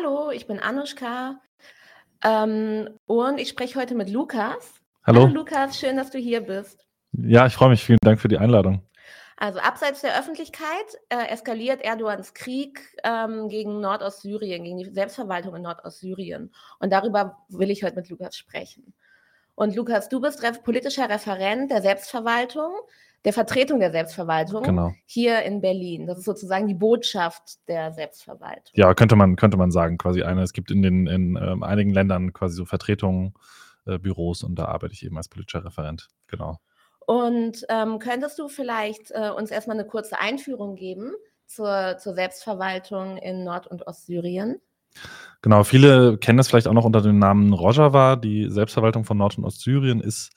Hallo, ich bin Anushka ähm, und ich spreche heute mit Lukas. Hallo. Hallo Lukas, schön, dass du hier bist. Ja, ich freue mich. Vielen Dank für die Einladung. Also abseits der Öffentlichkeit äh, eskaliert Erdogans Krieg ähm, gegen Nordostsyrien, gegen die Selbstverwaltung in Nordostsyrien. Und darüber will ich heute mit Lukas sprechen. Und Lukas, du bist politischer Referent der Selbstverwaltung, der Vertretung der Selbstverwaltung Genau. hier in Berlin. Das ist sozusagen die Botschaft der Selbstverwaltung. Ja, könnte man, könnte man sagen, quasi eine. Es gibt in den in ähm, einigen Ländern quasi so Vertretungen, äh, Büros und da arbeite ich eben als politischer Referent. Genau. Und ähm, könntest du vielleicht äh, uns erstmal eine kurze Einführung geben zur, zur Selbstverwaltung in Nord- und Ostsyrien? Genau, viele kennen das vielleicht auch noch unter dem Namen Rojava. Die Selbstverwaltung von Nord- und Ostsyrien ist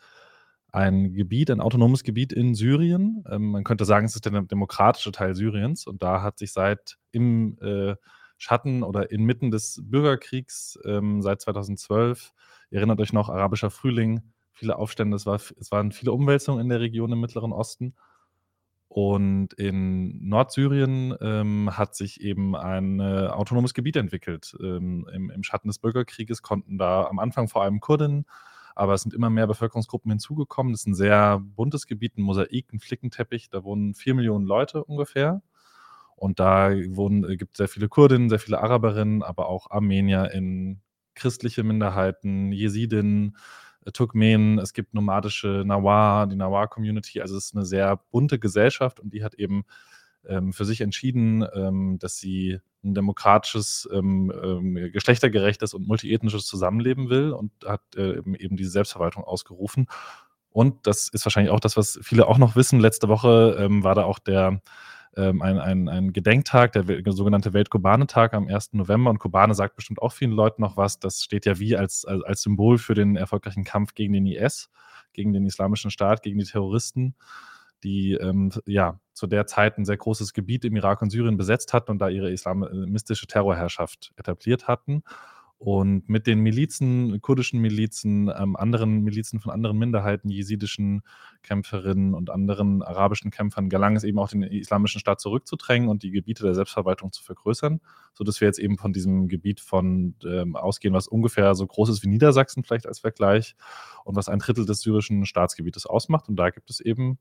ein Gebiet, ein autonomes Gebiet in Syrien. Ähm, man könnte sagen, es ist der demokratische Teil Syriens und da hat sich seit im äh, Schatten oder inmitten des Bürgerkriegs ähm, seit 2012, ihr erinnert euch noch, arabischer Frühling, viele Aufstände, es, war, es waren viele Umwälzungen in der Region im Mittleren Osten. Und in Nordsyrien ähm, hat sich eben ein äh, autonomes Gebiet entwickelt. Ähm, im, Im Schatten des Bürgerkrieges konnten da am Anfang vor allem Kurden, aber es sind immer mehr Bevölkerungsgruppen hinzugekommen. Das ist ein sehr buntes Gebiet, ein Mosaik, ein Flickenteppich. Da wohnen vier Millionen Leute ungefähr. Und da wohnen, äh, gibt es sehr viele Kurdinnen, sehr viele Araberinnen, aber auch Armenier in christliche Minderheiten, Jesidinnen, äh, Turkmenen, es gibt nomadische Nawar, die Nawar-Community. Also es ist eine sehr bunte Gesellschaft und die hat eben für sich entschieden, ähm, dass sie ein demokratisches, ähm, ähm geschlechtergerechtes und multiethnisches Zusammenleben will und hat äh, eben diese Selbstverwaltung ausgerufen. Und das ist wahrscheinlich auch das, was viele auch noch wissen. Letzte Woche ähm, war da auch der ähm, ein, ein, ein Gedenktag, der sogenannte Weltkubanetag am 1. November. Und Kobane sagt bestimmt auch vielen Leuten noch was. Das steht ja wie als, als, als Symbol für den erfolgreichen Kampf gegen den IS, gegen den Islamischen Staat, gegen die Terroristen, die ähm, ja zu der Zeit ein sehr großes Gebiet im Irak und Syrien besetzt hatten und da ihre islamistische Terrorherrschaft etabliert hatten. Und mit den Milizen, kurdischen Milizen, ähm, anderen Milizen von anderen Minderheiten, jesidischen Kämpferinnen und anderen arabischen Kämpfern gelang es eben auch, den islamischen Staat zurückzudrängen und die Gebiete der Selbstverwaltung zu vergrößern, sodass wir jetzt eben von diesem Gebiet von ähm, ausgehen, was ungefähr so groß ist wie Niedersachsen vielleicht als Vergleich und was ein Drittel des syrischen Staatsgebietes ausmacht. Und da gibt es eben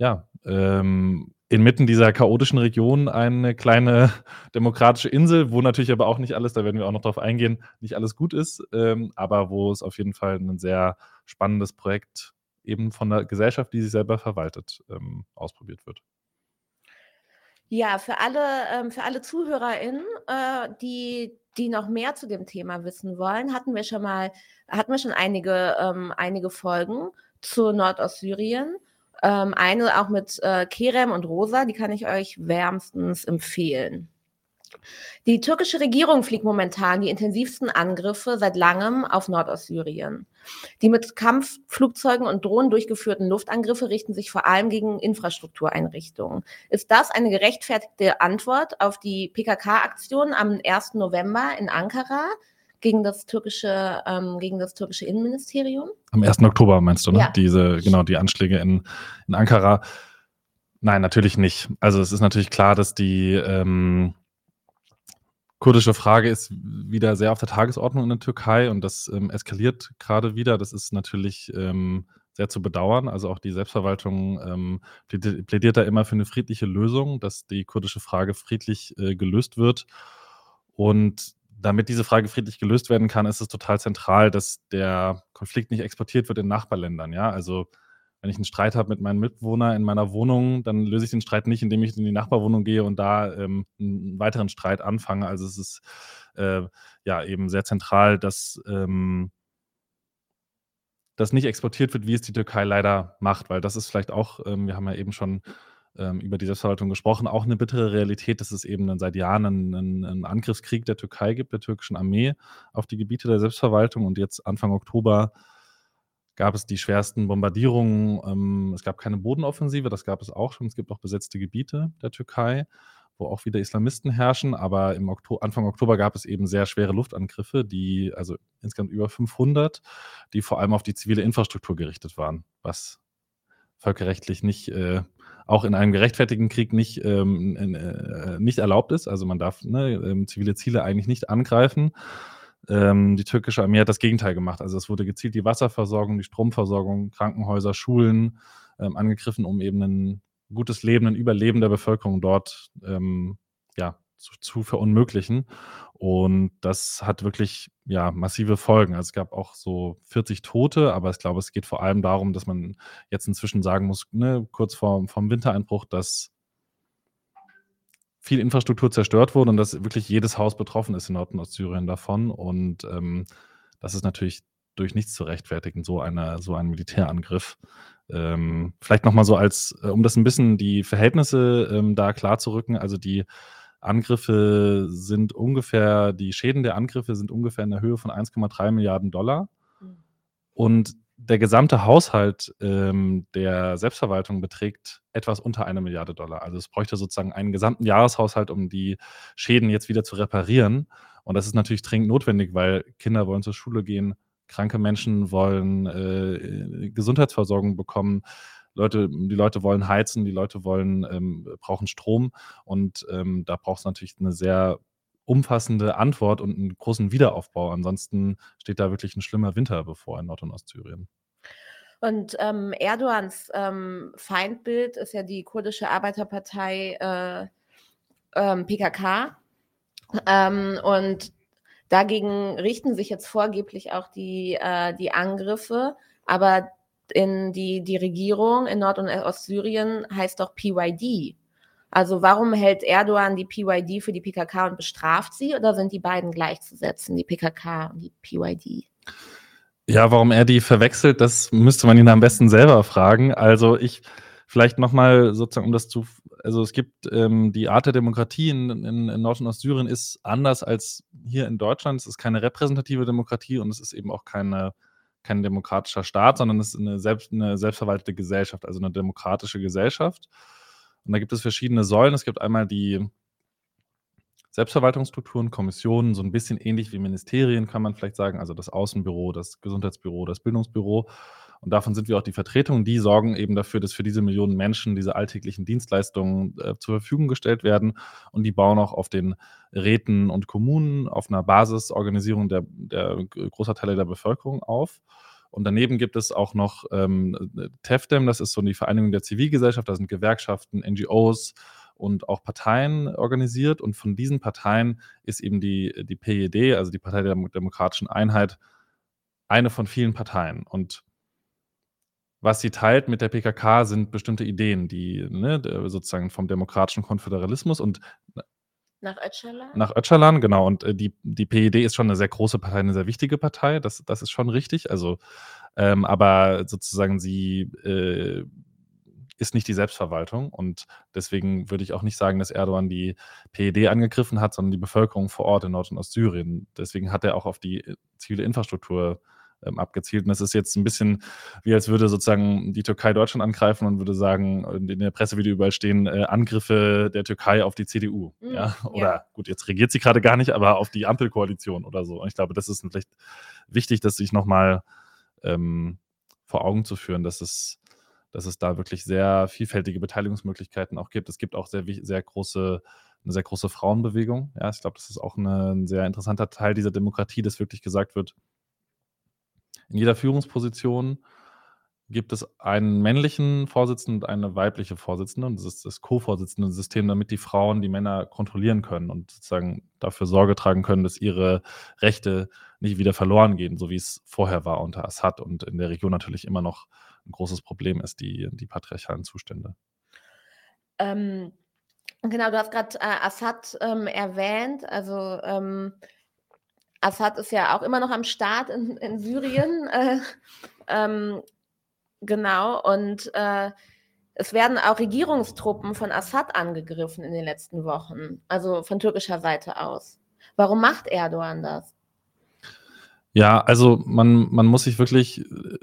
ja, ähm, inmitten dieser chaotischen Region eine kleine demokratische Insel, wo natürlich aber auch nicht alles, da werden wir auch noch drauf eingehen, nicht alles gut ist, ähm, aber wo es auf jeden Fall ein sehr spannendes Projekt eben von der Gesellschaft, die sich selber verwaltet, ähm, ausprobiert wird. Ja, für alle, ähm, für alle ZuhörerInnen, äh, die, die noch mehr zu dem Thema wissen wollen, hatten wir schon mal, hatten wir schon einige, ähm, einige Folgen zu Nordostsyrien. Ähm, eine auch mit äh, Kerem und Rosa, die kann ich euch wärmstens empfehlen. Die türkische Regierung fliegt momentan die intensivsten Angriffe seit langem auf Nordostsyrien. Die mit Kampfflugzeugen und Drohnen durchgeführten Luftangriffe richten sich vor allem gegen Infrastruktureinrichtungen. Ist das eine gerechtfertigte Antwort auf die PKK-Aktion am 1. November in Ankara, gegen das türkische, ähm, gegen das türkische Innenministerium. Am 1. Oktober meinst du, ne? Ja. Diese, genau, die Anschläge in, in Ankara. Nein, natürlich nicht. Also es ist natürlich klar, dass die ähm, kurdische Frage ist wieder sehr auf der Tagesordnung in der Türkei und das ähm, eskaliert gerade wieder. Das ist natürlich ähm, sehr zu bedauern. Also auch die Selbstverwaltung ähm, plädiert da immer für eine friedliche Lösung, dass die kurdische Frage friedlich äh, gelöst wird. Und damit diese Frage friedlich gelöst werden kann, ist es total zentral, dass der Konflikt nicht exportiert wird in Nachbarländern. Ja, also wenn ich einen Streit habe mit meinem Mitbewohner in meiner Wohnung, dann löse ich den Streit nicht, indem ich in die Nachbarwohnung gehe und da ähm, einen weiteren Streit anfange. Also es ist äh, ja eben sehr zentral, dass ähm, das nicht exportiert wird, wie es die Türkei leider macht, weil das ist vielleicht auch, ähm, wir haben ja eben schon über die Selbstverwaltung gesprochen, auch eine bittere Realität, dass es eben seit Jahren einen, einen, Angriffskrieg der Türkei gibt, der türkischen Armee, auf die Gebiete der Selbstverwaltung. Und jetzt Anfang Oktober gab es die schwersten Bombardierungen. Ähm, es gab keine Bodenoffensive, das gab es auch schon. Es gibt auch besetzte Gebiete der Türkei, wo auch wieder Islamisten herrschen. Aber im Oktober, Anfang Oktober gab es eben sehr schwere Luftangriffe, die, also insgesamt über 500, die vor allem auf die zivile Infrastruktur gerichtet waren, was völkerrechtlich nicht, äh, auch in einem gerechtfertigten Krieg nicht, ähm, äh, nicht erlaubt ist. Also man darf ne, ähm, zivile Ziele eigentlich nicht angreifen. Ähm, die türkische Armee hat das Gegenteil gemacht. Also es wurde gezielt die Wasserversorgung, die Stromversorgung, Krankenhäuser, Schulen ähm, angegriffen, um eben ein gutes Leben, ein Überleben der Bevölkerung dort ähm, ja, zu, zu, verunmöglichen. Und das hat wirklich ja, massive Folgen. Also es gab auch so 40 Tote, aber ich glaube, es geht vor allem darum, dass man jetzt inzwischen sagen muss, ne, kurz vor, vom Wintereinbruch, dass viel Infrastruktur zerstört wurde und dass wirklich jedes Haus betroffen ist in Nord- und Ostsyrien davon. Und ähm, das ist natürlich durch nichts zu rechtfertigen, so, eine, so ein Militärangriff. Ähm, vielleicht nochmal so als, äh, um das ein bisschen die Verhältnisse ähm, da klar zu rücken. Also die Angriffe sind ungefähr, die Schäden der Angriffe sind ungefähr in der Höhe von 1,3 Milliarden Dollar. Mhm. Und der gesamte Haushalt ähm, der Selbstverwaltung beträgt etwas unter eine Milliarde Dollar. Also es bräuchte sozusagen einen gesamten Jahreshaushalt, um die Schäden jetzt wieder zu reparieren. Und das ist natürlich dringend notwendig, weil Kinder wollen zur Schule gehen, kranke Menschen wollen äh, Gesundheitsversorgung bekommen. Leute, die Leute wollen heizen, die Leute wollen, ähm, brauchen Strom und ähm, da braucht es natürlich eine sehr umfassende Antwort und einen großen Wiederaufbau. Ansonsten steht da wirklich ein schlimmer Winter bevor in Nord- und Ostsyrien. Und ähm, Erdogans ähm, Feindbild ist ja die kurdische Arbeiterpartei äh, ähm, PKK. Ähm, und dagegen richten sich jetzt vorgeblich auch die, äh, die Angriffe. Aber in die, die Regierung in Nord- und Ostsyrien heißt doch PYD. Also warum hält Erdogan die PYD für die PKK und bestraft sie oder sind die beiden gleichzusetzen, die PKK und die PYD? Ja, warum er die verwechselt, das müsste man ihn am besten selber fragen. Also ich vielleicht nochmal sozusagen, um das zu, also es gibt ähm, die Art der Demokratie in, in, in Nord- und Ostsyrien ist anders als hier in Deutschland. Es ist keine repräsentative Demokratie und es ist eben auch keine, kein demokratischer Staat, sondern es ist eine, selbst, eine selbstverwaltete Gesellschaft, also eine demokratische Gesellschaft. Und da gibt es verschiedene Säulen. Es gibt einmal die Selbstverwaltungsstrukturen, Kommissionen, so ein bisschen ähnlich wie Ministerien, kann man vielleicht sagen. Also das Außenbüro, das Gesundheitsbüro, das Bildungsbüro. Und davon sind wir auch die Vertretung. Die sorgen eben dafür, dass für diese Millionen Menschen diese alltäglichen Dienstleistungen äh, zur Verfügung gestellt werden. Und die bauen auch auf den Räten und Kommunen auf einer Basisorganisierung der, der großer Teile der Bevölkerung auf. Und daneben gibt es auch noch ähm, TEFDEM, das ist so die Vereinigung der Zivilgesellschaft, da sind Gewerkschaften, NGOs und auch Parteien organisiert. Und von diesen Parteien ist eben die, die PED, also die Partei der Demokratischen Einheit, eine von vielen Parteien. Und was sie teilt mit der PKK sind bestimmte Ideen, die ne, sozusagen vom demokratischen Konföderalismus und nach Öcalan? Nach Öcalan, genau. Und äh, die, die PED ist schon eine sehr große Partei, eine sehr wichtige Partei. Das, das ist schon richtig. Also, ähm, aber sozusagen sie äh, ist nicht die Selbstverwaltung. Und deswegen würde ich auch nicht sagen, dass Erdogan die PED angegriffen hat, sondern die Bevölkerung vor Ort in Nord- und Ostsyrien. Deswegen hat er auch auf die äh, zivile Infrastruktur ähm, abgezielt. Und das ist jetzt ein bisschen wie, als würde sozusagen die Türkei Deutschland angreifen und würde sagen, in der Presse würde überall stehen, äh, Angriffe der Türkei auf die CDU. Mhm, ja? Oder ja. gut, jetzt regiert sie gerade gar nicht, aber auf die Ampelkoalition oder so. Und ich glaube, das ist vielleicht wichtig, das sich nochmal ähm, vor Augen zu führen, dass es, dass es da wirklich sehr vielfältige Beteiligungsmöglichkeiten auch gibt. Es gibt auch sehr, sehr große eine sehr große Frauenbewegung. Ja, ich glaube, das ist auch eine, ein sehr interessanter Teil dieser Demokratie, dass wirklich gesagt wird, in jeder Führungsposition gibt es einen männlichen Vorsitzenden und eine weibliche Vorsitzende. Und das ist das Co-Vorsitzenden-System, damit die Frauen die Männer kontrollieren können und sozusagen dafür Sorge tragen können, dass ihre Rechte nicht wieder verloren gehen, so wie es vorher war unter Assad und in der Region natürlich immer noch ein großes Problem ist, die, die patriarchalen Zustände. Ähm, genau, du hast gerade äh, Assad ähm, erwähnt. Also ähm, Assad ist ja auch immer noch am Start in, in Syrien. Äh, ähm, genau, und äh, es werden auch Regierungstruppen von Assad angegriffen in den letzten Wochen, also von türkischer Seite aus. Warum macht Erdogan das? Ja, also man, man muss sich wirklich äh,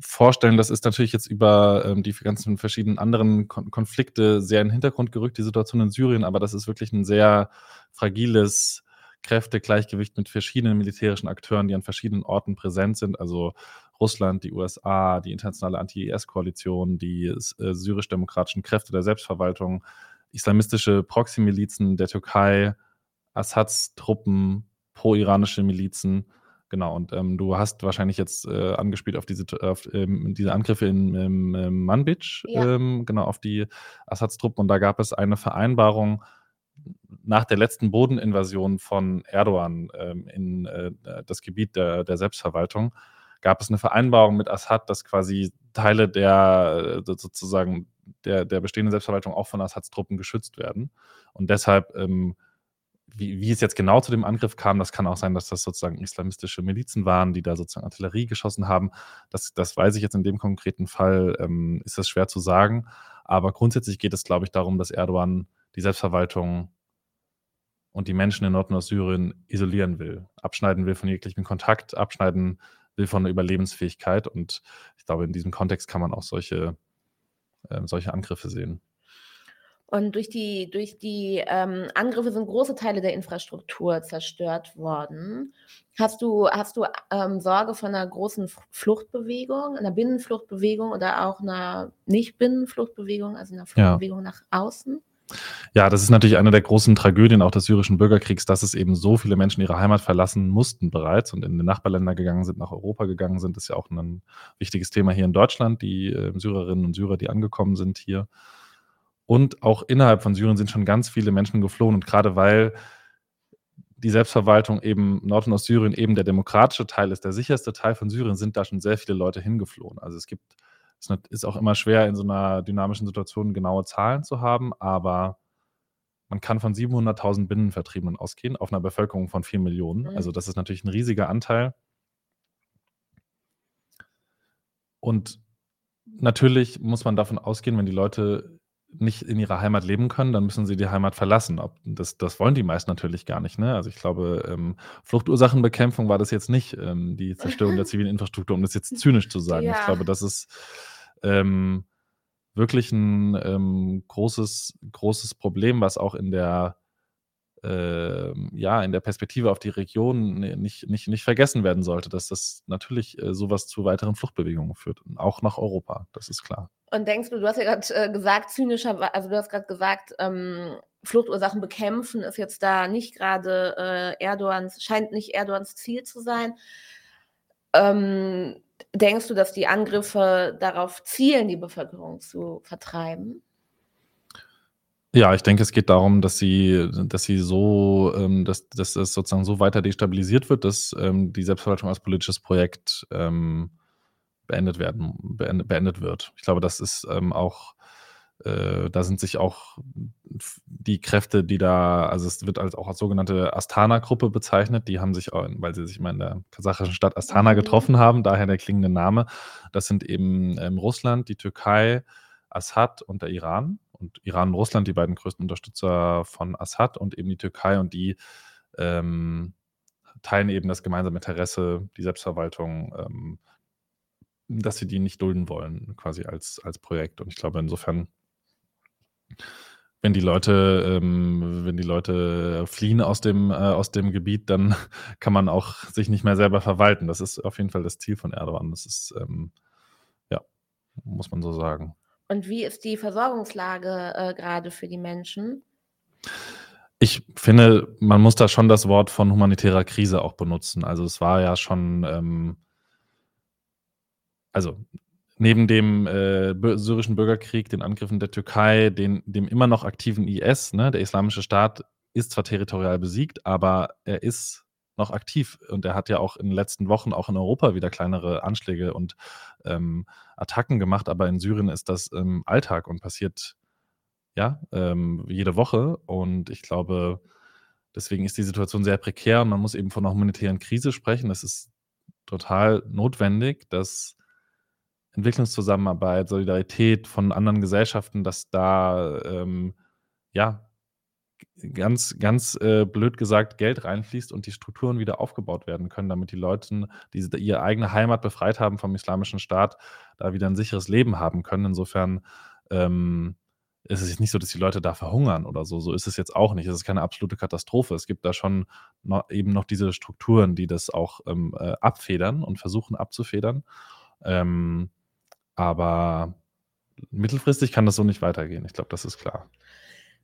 vorstellen, das ist natürlich jetzt über ähm, die ganzen verschiedenen anderen Kon Konflikte sehr in den Hintergrund gerückt, die Situation in Syrien, aber das ist wirklich ein sehr fragiles Kräftegleichgewicht mit verschiedenen militärischen Akteuren, die an verschiedenen Orten präsent sind. Also Russland, die USA, die internationale Anti-IS-Koalition, die äh, syrisch-demokratischen Kräfte der Selbstverwaltung, islamistische Proxy-Milizen der Türkei, Assads Truppen, pro-iranische Milizen. Genau, und ähm, du hast wahrscheinlich jetzt äh, angespielt auf diese, auf, ähm, diese Angriffe in ähm, Manbij, ja. Ähm, genau, auf die Assads Truppen. Und da gab es eine Vereinbarung nach der letzten Bodeninvasion von Erdogan ähm, in äh, das Gebiet der, der Selbstverwaltung, gab es eine Vereinbarung mit Assad, dass quasi Teile der äh, sozusagen der, der bestehenden Selbstverwaltung auch von Assads Truppen geschützt werden. Und deshalb ähm, wie, wie, es jetzt genau zu dem Angriff kam, das kann auch sein, dass das sozusagen islamistische Milizen waren, die da sozusagen Artillerie geschossen haben. Das, das weiß ich jetzt in dem konkreten Fall, ähm, ist das schwer zu sagen. Aber grundsätzlich geht es, glaube ich, darum, dass Erdogan die Selbstverwaltung und die Menschen in Nord- und Syrien isolieren will, abschneiden will von jeglichem Kontakt, abschneiden will von der Überlebensfähigkeit. Und ich glaube, in diesem Kontext kann man auch solche, äh, solche Angriffe sehen. Und durch die, durch die ähm, Angriffe sind große Teile der Infrastruktur zerstört worden. Hast du, hast du ähm, Sorge von einer großen Fluchtbewegung, einer Binnenfluchtbewegung oder auch einer Nicht-Binnenfluchtbewegung, also einer Fluchtbewegung ja. nach außen? Ja, das ist natürlich eine der großen Tragödien auch des syrischen Bürgerkriegs, dass es eben so viele Menschen ihre Heimat verlassen mussten bereits und in die Nachbarländer gegangen sind, nach Europa gegangen sind. Das ist ja auch ein wichtiges Thema hier in Deutschland, die äh, Syrerinnen und Syrer, die angekommen sind hier. Und auch innerhalb von Syrien sind schon ganz viele Menschen geflohen. Und gerade weil die Selbstverwaltung eben Nord- und Ostsyrien eben der demokratische Teil ist, der sicherste Teil von Syrien, sind da schon sehr viele Leute hingeflohen. Also es gibt, es ist auch immer schwer, in so einer dynamischen Situation genaue Zahlen zu haben, aber man kann von 700.000 Binnenvertriebenen ausgehen, auf einer Bevölkerung von 4 Millionen. Mhm. Also das ist natürlich ein riesiger Anteil. Und natürlich muss man davon ausgehen, wenn die Leute nicht in ihrer Heimat leben können, dann müssen sie die Heimat verlassen. Ob, das, das wollen die meisten natürlich gar nicht. Ne? Also ich glaube, ähm, Fluchtursachenbekämpfung war das jetzt nicht, ähm, die Zerstörung der zivilen Infrastruktur, um das jetzt zynisch zu sagen. Ja. Ich glaube, das ist ähm, wirklich ein ähm, großes, großes Problem, was auch in der ja, in der Perspektive auf die Region nicht, nicht, nicht vergessen werden sollte, dass das natürlich äh, sowas zu weiteren Fluchtbewegungen führt, auch nach Europa, das ist klar. Und denkst du, du hast ja gerade äh, gesagt, zynischer, also du hast gerade gesagt, ähm, Fluchtursachen bekämpfen ist jetzt da nicht gerade äh, Erdogans, scheint nicht Erdogans Ziel zu sein. Ähm, denkst du, dass die Angriffe darauf zielen, die Bevölkerung zu vertreiben? Ja, ich denke, es geht darum, dass sie dass sie so ähm, dass dass es sozusagen so weiter destabilisiert wird, dass, ähm, die Selbstverwaltung als politisches Projekt, ähm, beendet werden beendet beendet wird. Ich glaube, das ist, ähm, auch äh, da sind sich auch die Kräfte, die da also, es wird als auch als sogenannte Astana-Gruppe bezeichnet. Die haben sich weil sie sich immer in der kasachischen Stadt Astana mhm. getroffen haben, daher der klingende Name. Das sind eben, ähm, Russland, die Türkei, Assad und der Iran und Iran und Russland, die beiden größten Unterstützer von Assad und eben die Türkei und die ähm, teilen eben das gemeinsame Interesse, die Selbstverwaltung, ähm, dass sie die nicht dulden wollen, quasi als, als Projekt. Und ich glaube, insofern, wenn die Leute, ähm, wenn die Leute fliehen aus dem, äh, aus dem Gebiet, dann kann man auch sich nicht mehr selber verwalten. Das ist auf jeden Fall das Ziel von Erdogan. Das ist, ähm, ja, muss man so sagen. Und wie ist die Versorgungslage äh, gerade für die Menschen? Ich finde, man muss da schon das Wort von humanitärer Krise auch benutzen. Also es war ja schon, ähm, also neben dem äh, syrischen Bürgerkrieg, den Angriffen der Türkei, den, dem immer noch aktiven IS, ne, der Islamische Staat ist zwar territorial besiegt, aber er ist noch aktiv. Und er hat ja auch in den letzten Wochen auch in Europa wieder kleinere Anschläge und ähm, Attacken gemacht, aber in Syrien ist das ähm, Alltag und passiert ja ähm, jede Woche. Und ich glaube, deswegen ist die Situation sehr prekär. Und man muss eben von einer humanitären Krise sprechen. Es ist total notwendig, dass Entwicklungszusammenarbeit, Solidarität von anderen Gesellschaften, dass da ähm, ja ganz, ganz äh, blöd gesagt Geld reinfließt und die Strukturen wieder aufgebaut werden können, damit die Leute, die ihre eigene Heimat befreit haben vom islamischen Staat, da wieder ein sicheres Leben haben können. Insofern ähm, ist es nicht so, dass die Leute da verhungern oder so. So ist es jetzt auch nicht. Es ist keine absolute Katastrophe. Es gibt da schon noch, eben noch diese Strukturen, die das auch ähm, äh, abfedern und versuchen abzufedern. Ähm, aber mittelfristig kann das so nicht weitergehen. Ich glaube, das ist klar.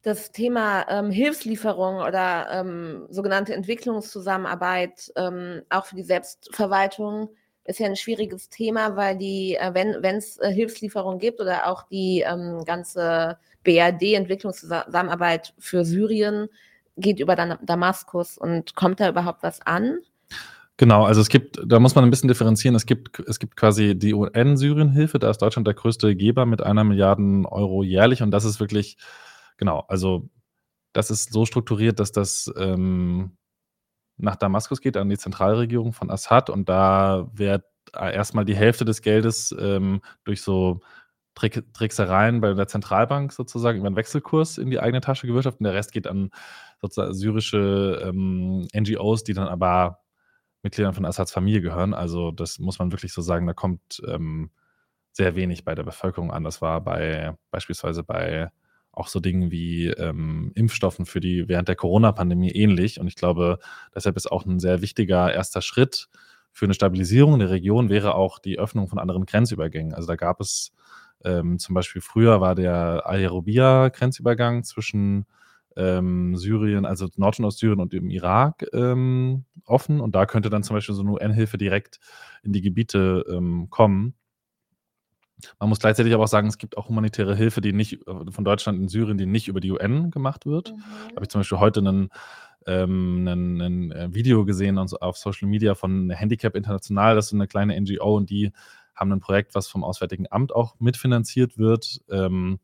Das Thema ähm, Hilfslieferung oder ähm, sogenannte Entwicklungszusammenarbeit ähm, auch für die Selbstverwaltung ist ja ein schwieriges Thema, weil die, äh, wenn es äh, Hilfslieferungen gibt oder auch die ähm, ganze BRD-Entwicklungszusammenarbeit für Syrien geht über Damaskus und kommt da überhaupt was an? Genau, also es gibt, da muss man ein bisschen differenzieren. Es gibt, es gibt quasi die UN-Syrien-Hilfe, da ist Deutschland der größte Geber mit einer Milliarden Euro jährlich und das ist wirklich, genau, also das ist so strukturiert, dass das ähm, nach Damaskus geht, an die Zentralregierung von Assad und da wird äh, erstmal die Hälfte des Geldes ähm, durch so Trick, Tricksereien bei der Zentralbank sozusagen über einen Wechselkurs in die eigene Tasche gewirtschaftet und der Rest geht an sozusagen syrische ähm, NGOs, die dann aber Mitgliedern von Assads Familie gehören. Also das muss man wirklich so sagen, da kommt ähm, sehr wenig bei der Bevölkerung an. Das war bei beispielsweise bei auch so Dingen wie ähm, Impfstoffen für die während der Corona-Pandemie ähnlich. Und ich glaube, deshalb ist auch ein sehr wichtiger erster Schritt für eine Stabilisierung der Region wäre auch die Öffnung von anderen Grenzübergängen. Also da gab es ähm, zum Beispiel früher war der Al-Yarubia-Grenzübergang zwischen ähm, Syrien, also Nord- und Ostsyrien und dem Irak ähm, offen. Und da könnte dann zum Beispiel so eine UN-Hilfe direkt in die Gebiete ähm, kommen. Man muss gleichzeitig aber auch sagen, es gibt auch humanitäre Hilfe, die nicht äh, von Deutschland in Syrien, die nicht über die UN gemacht wird. Mhm. Da habe ich zum Beispiel heute einen, ähm, einen, ein äh, Video gesehen auf Social Media von Handicap International, das ist eine kleine NGO und die haben ein Projekt, was vom Auswärtigen Amt auch mitfinanziert wird, ähm,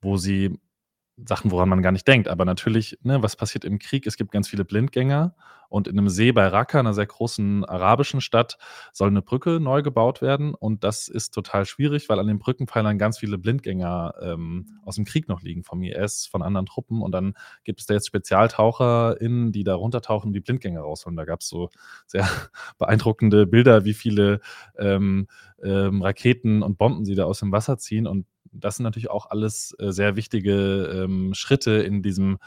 wo sie Sachen, woran man gar nicht denkt. Aber natürlich, ne, was passiert im Krieg? Es gibt ganz viele Blindgänger und in einem See bei Raqqa, einer sehr großen arabischen Stadt, soll eine Brücke neu gebaut werden und das ist total schwierig, weil an den Brückenpfeilern ganz viele Blindgänger ähm, aus dem Krieg noch liegen, vom IS, von anderen Truppen und dann gibt es da jetzt SpezialtaucherInnen, die da runtertauchen und die Blindgänger rausholen. Da gab es so sehr beeindruckende Bilder, wie viele ähm, ähm, Raketen und Bomben sie da aus dem Wasser ziehen und das sind natürlich auch alles äh, sehr wichtige ähm, Schritte in diesem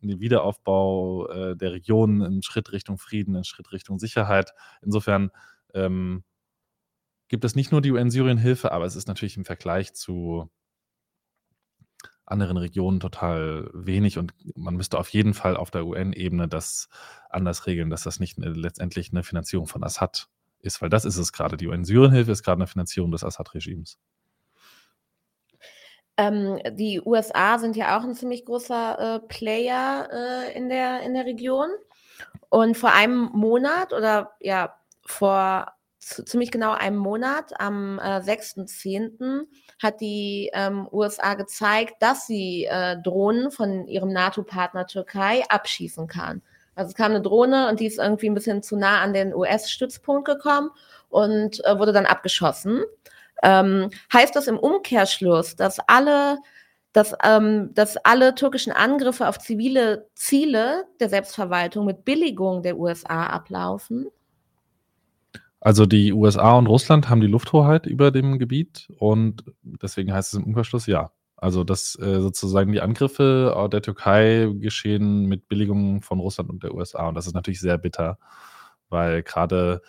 Wiederaufbau äh, der Region, einen Schritt Richtung Frieden, einen Schritt Richtung Sicherheit. Insofern ähm, gibt es nicht nur die UN-Syrien-Hilfe, aber es ist natürlich im Vergleich zu anderen Regionen total wenig und man müsste auf jeden Fall auf der UN-Ebene das anders regeln, dass das nicht eine, letztendlich eine Finanzierung von Assad ist, weil das ist es gerade. Die UN-Syrien-Hilfe ist gerade eine Finanzierung des Assad-Regimes. Ähm, die USA sind ja auch ein ziemlich großer äh, Player äh, in, der, in der Region. Und vor einem Monat oder ja, vor ziemlich genau einem Monat, am äh, 6.10., hat die ähm, USA gezeigt, dass sie äh, Drohnen von ihrem NATO-Partner Türkei abschießen kann. Also es kam eine Drohne und die ist irgendwie ein bisschen zu nah an den US-Stützpunkt gekommen und äh, wurde dann abgeschossen. Ähm, heißt das im Umkehrschluss, dass alle, dass, ähm, dass alle türkischen Angriffe auf zivile Ziele der Selbstverwaltung mit Billigung der USA ablaufen? Also die USA und Russland haben die Lufthoheit über dem Gebiet und deswegen heißt es im Umkehrschluss ja. Also dass äh, sozusagen die Angriffe der Türkei geschehen mit Billigung von Russland und der USA und das ist natürlich sehr bitter, weil gerade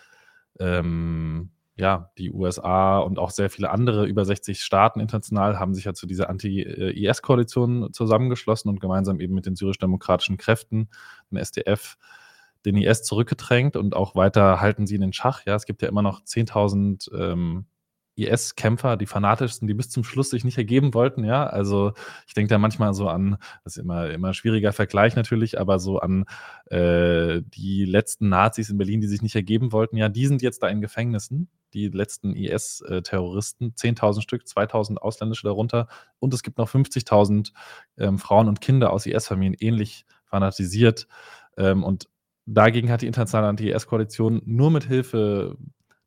ähm, ja, die USA und auch sehr viele andere über 60 Staaten international haben sich ja zu dieser Anti-IS-Koalition zusammengeschlossen und gemeinsam eben mit den syrisch-demokratischen Kräften, den SDF, den IS zurückgedrängt und auch weiter halten sie in den Schach. Ja, es gibt ja immer noch 10.000 ähm, IS-Kämpfer, die fanatischsten, die bis zum Schluss sich nicht ergeben wollten, ja. Also ich denke da manchmal so an, das ist immer, immer schwieriger Vergleich natürlich, aber so an äh, die letzten Nazis in Berlin, die sich nicht ergeben wollten, ja, die sind jetzt da in Gefängnissen, die letzten IS-Terroristen, 10.000 Stück, 2.000 ausländische darunter und es gibt noch 50.000 ähm, Frauen und Kinder aus IS-Familien ähnlich fanatisiert ähm, und dagegen hat die internationale Anti-IS-Koalition nur mit Hilfe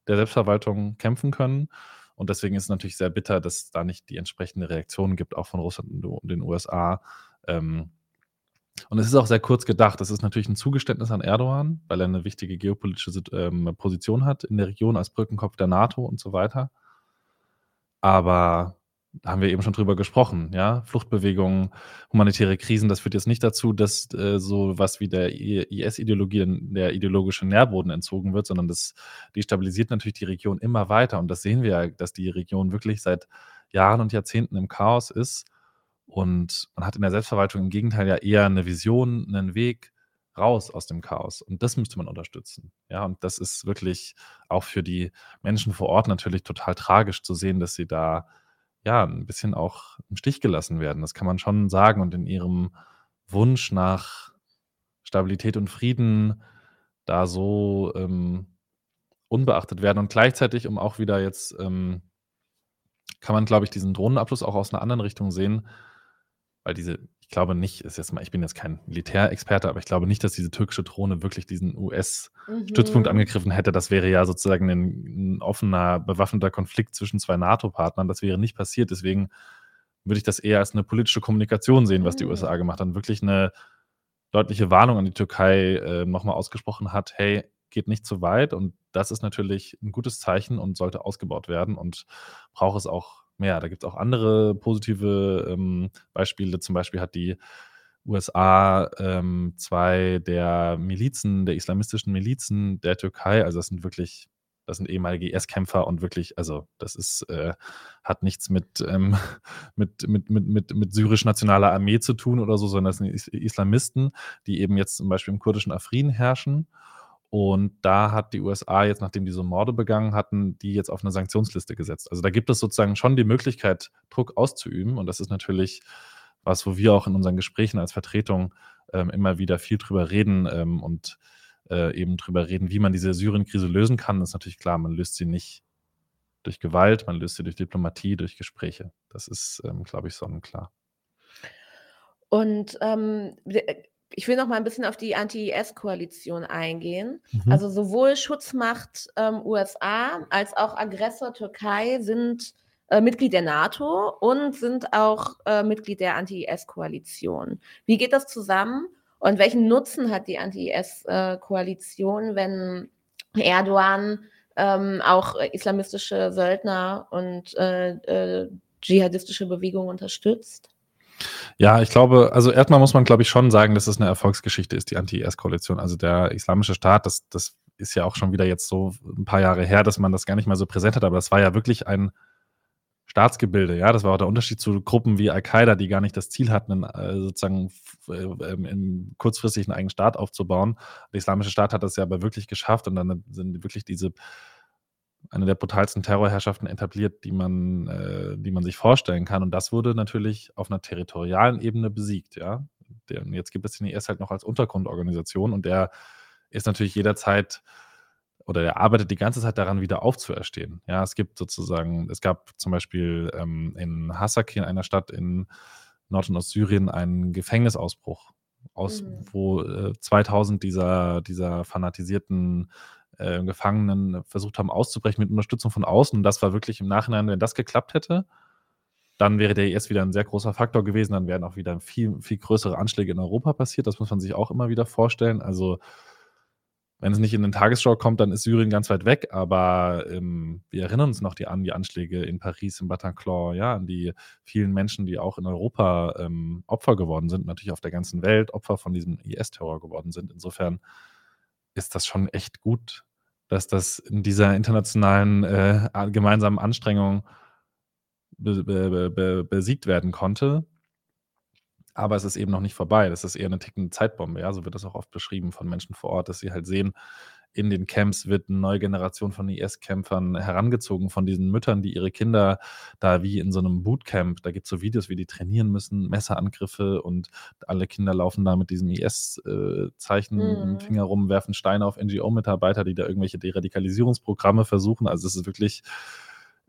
der Selbstverwaltung kämpfen können. Und deswegen ist es natürlich sehr bitter, dass es da nicht die entsprechende Reaktion gibt, auch von Russland und den USA. Ähm, und es ist auch sehr kurz gedacht. Das ist natürlich ein Zugeständnis an Erdogan, weil er eine wichtige geopolitische ähm, Position hat in der Region als Brückenkopf der NATO und so weiter. Aber da haben wir eben schon drüber gesprochen, ja. Fluchtbewegungen, humanitäre Krisen, das führt jetzt nicht dazu, dass äh, so was wie der IS-Ideologie der ideologische Nährboden entzogen wird, sondern das destabilisiert natürlich die Region immer weiter. Und das sehen wir ja, dass die Region wirklich seit Jahren und Jahrzehnten im Chaos ist. Und man hat in der Selbstverwaltung im Gegenteil ja eher eine Vision, einen Weg raus aus dem Chaos. Und das müsste man unterstützen. Ja, und das ist wirklich auch für die Menschen vor Ort natürlich total tragisch zu sehen, dass sie da ja, ein bisschen auch im Stich gelassen werden. Das kann man schon sagen. Und in ihrem Wunsch nach Stabilität und Frieden da so ähm, unbeachtet werden. Und gleichzeitig, um auch wieder jetzt, ähm, kann man, glaube ich, diesen Drohnenabschluss auch aus einer anderen Richtung sehen, weil diese ich glaube nicht, ist jetzt mal, ich bin jetzt kein Militärexperte, aber ich glaube nicht, dass diese türkische Drohne wirklich diesen US-Stützpunkt mhm. angegriffen hätte. Das wäre ja sozusagen ein, ein offener, bewaffneter Konflikt zwischen zwei NATO-Partnern. Das wäre nicht passiert. Deswegen würde ich das eher als eine politische Kommunikation sehen, was die USA mhm. gemacht haben. Wirklich eine deutliche Warnung an die Türkei äh, nochmal ausgesprochen hat, hey, geht nicht zu weit. Und das ist natürlich ein gutes Zeichen und sollte ausgebaut werden und braucht es auch mehr. Da gibt es auch andere positive ähm, Beispiele. Zum Beispiel hat die USA ähm, zwei der Milizen, der islamistischen Milizen der Türkei, also das sind wirklich, das sind ehemalige IS-Kämpfer und wirklich, also das ist, äh, hat nichts mit, ähm, mit, mit, mit, mit, mit syrisch-nationaler Armee zu tun oder so, sondern das sind Islamisten, die eben jetzt zum Beispiel im kurdischen Afrin herrschen und da hat die USA jetzt, nachdem die so Morde begangen hatten, die jetzt auf eine Sanktionsliste gesetzt. Also da gibt es sozusagen schon die Möglichkeit, Druck auszuüben. Und das ist natürlich was, wo wir auch in unseren Gesprächen als Vertretung ähm, immer wieder viel drüber reden ähm, und äh, eben drüber reden, wie man diese Syrien-Krise lösen kann. Das ist natürlich klar, man löst sie nicht durch Gewalt, man löst sie durch Diplomatie, durch Gespräche. Das ist, ähm, glaube ich, sonnenklar. Und ähm, ich will noch mal ein bisschen auf die Anti-IS-Koalition eingehen. Mhm. Also sowohl Schutzmacht ähm, USA als auch Aggressor Türkei sind äh, Mitglied der NATO und sind auch äh, Mitglied der Anti-IS-Koalition. Wie geht das zusammen und welchen Nutzen hat die Anti-IS-Koalition, wenn Erdogan ähm, auch islamistische Söldner und äh, äh dschihadistische Bewegungen unterstützt? Ja, ich glaube, also erstmal muss man, glaube ich, schon sagen, dass es eine Erfolgsgeschichte ist, die Anti-IS-Koalition. Also der Islamische Staat, das, das ist ja auch schon wieder jetzt so ein paar Jahre her, dass man das gar nicht mehr so präsent hat, aber das war ja wirklich ein Staatsgebilde, ja. Das war auch der Unterschied zu Gruppen wie Al-Qaida, die gar nicht das Ziel hatten, äh, sozusagen äh, im kurzfristig einen eigenen Staat aufzubauen. Der Islamische Staat hat das ja aber wirklich geschafft und dann sind wirklich diese eine der brutalsten Terrorherrschaften etabliert, die man, äh, die man sich vorstellen kann. Und das wurde natürlich auf einer territorialen Ebene besiegt, ja. Der, jetzt gibt es den IS halt noch als Untergrundorganisation und der ist natürlich jederzeit oder der arbeitet die ganze Zeit daran, wieder aufzuerstehen. Ja, es gibt sozusagen, es gab zum Beispiel ähm, in Hasaki, in einer Stadt in Nord- und Ostsyrien, einen Gefängnisausbruch, aus, mhm. wo äh, 2000 dieser, dieser fanatisierten äh, Gefangenen versucht haben auszubrechen mit Unterstützung von außen. Und das war wirklich im Nachhinein, wenn das geklappt hätte, dann wäre der IS wieder ein sehr großer Faktor gewesen. Dann wären auch wieder viel, viel größere Anschläge in Europa passiert. Das muss man sich auch immer wieder vorstellen. Also, wenn es nicht in den Tagesschau kommt, dann ist Syrien ganz weit weg. Aber ähm, wir erinnern uns noch die, an die Anschläge in Paris, in Bataclan, ja, an die vielen Menschen, die auch in Europa ähm, Opfer geworden sind, natürlich auf der ganzen Welt Opfer von diesem IS-Terror geworden sind. Insofern ist das schon echt gut, dass das in dieser internationalen äh, gemeinsamen Anstrengung be be be besiegt werden konnte. Aber es ist eben noch nicht vorbei. Das ist eher eine tickende Zeitbombe. Ja, so wird das auch oft beschrieben von Menschen vor Ort, dass sie halt sehen, in den Camps wird eine neue Generation von IS-Kämpfern herangezogen, von diesen Müttern, die ihre Kinder da wie in so einem Bootcamp, da gibt es so Videos, wie die trainieren müssen, Messerangriffe und alle Kinder laufen da mit diesem IS-Zeichen mhm. im Finger rum, werfen Steine auf NGO-Mitarbeiter, die da irgendwelche Deradikalisierungsprogramme versuchen. Also es ist wirklich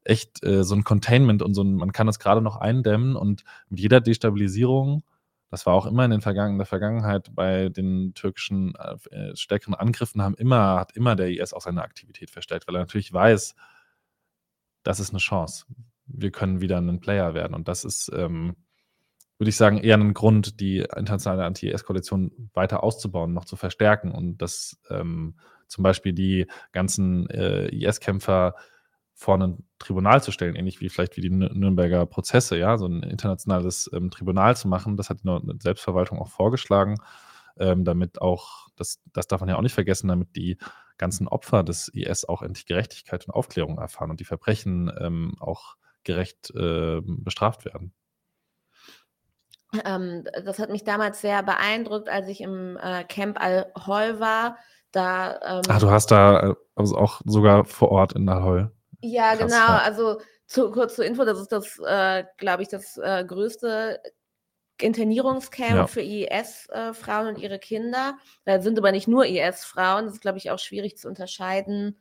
echt äh, so ein Containment und so ein, man kann das gerade noch eindämmen und mit jeder Destabilisierung das war auch immer in, den Vergangen, in der Vergangenheit bei den türkischen äh, stärkeren Angriffen haben immer, hat immer der IS auch seine Aktivität verstärkt, weil er natürlich weiß, das ist eine Chance. Wir können wieder ein Player werden. Und das ist, ähm, würde ich sagen, eher ein Grund, die internationale Anti-IS-Koalition weiter auszubauen, noch zu verstärken und dass ähm, zum Beispiel die ganzen äh, IS-Kämpfer vor ein Tribunal zu stellen, ähnlich wie vielleicht wie die Nürnberger Prozesse, ja, so ein internationales ähm, Tribunal zu machen. Das hat die Selbstverwaltung auch vorgeschlagen, ähm, damit auch, das, das darf man ja auch nicht vergessen, damit die ganzen Opfer des IS auch endlich Gerechtigkeit und Aufklärung erfahren und die Verbrechen ähm, auch gerecht äh, bestraft werden. Ähm, das hat mich damals sehr beeindruckt, als ich im äh, Camp Al-Hol war. Da, ähm, Ach, du hast da äh, also auch sogar vor Ort in Al-Hol. Ja, Krass, genau. Ja. Also zu, kurz zur Info, das ist das, äh, glaube ich, das äh, größte Internierungscamp ja. für IS-Frauen und ihre Kinder. Da sind aber nicht nur IS-Frauen, das ist, glaube ich, auch schwierig zu unterscheiden.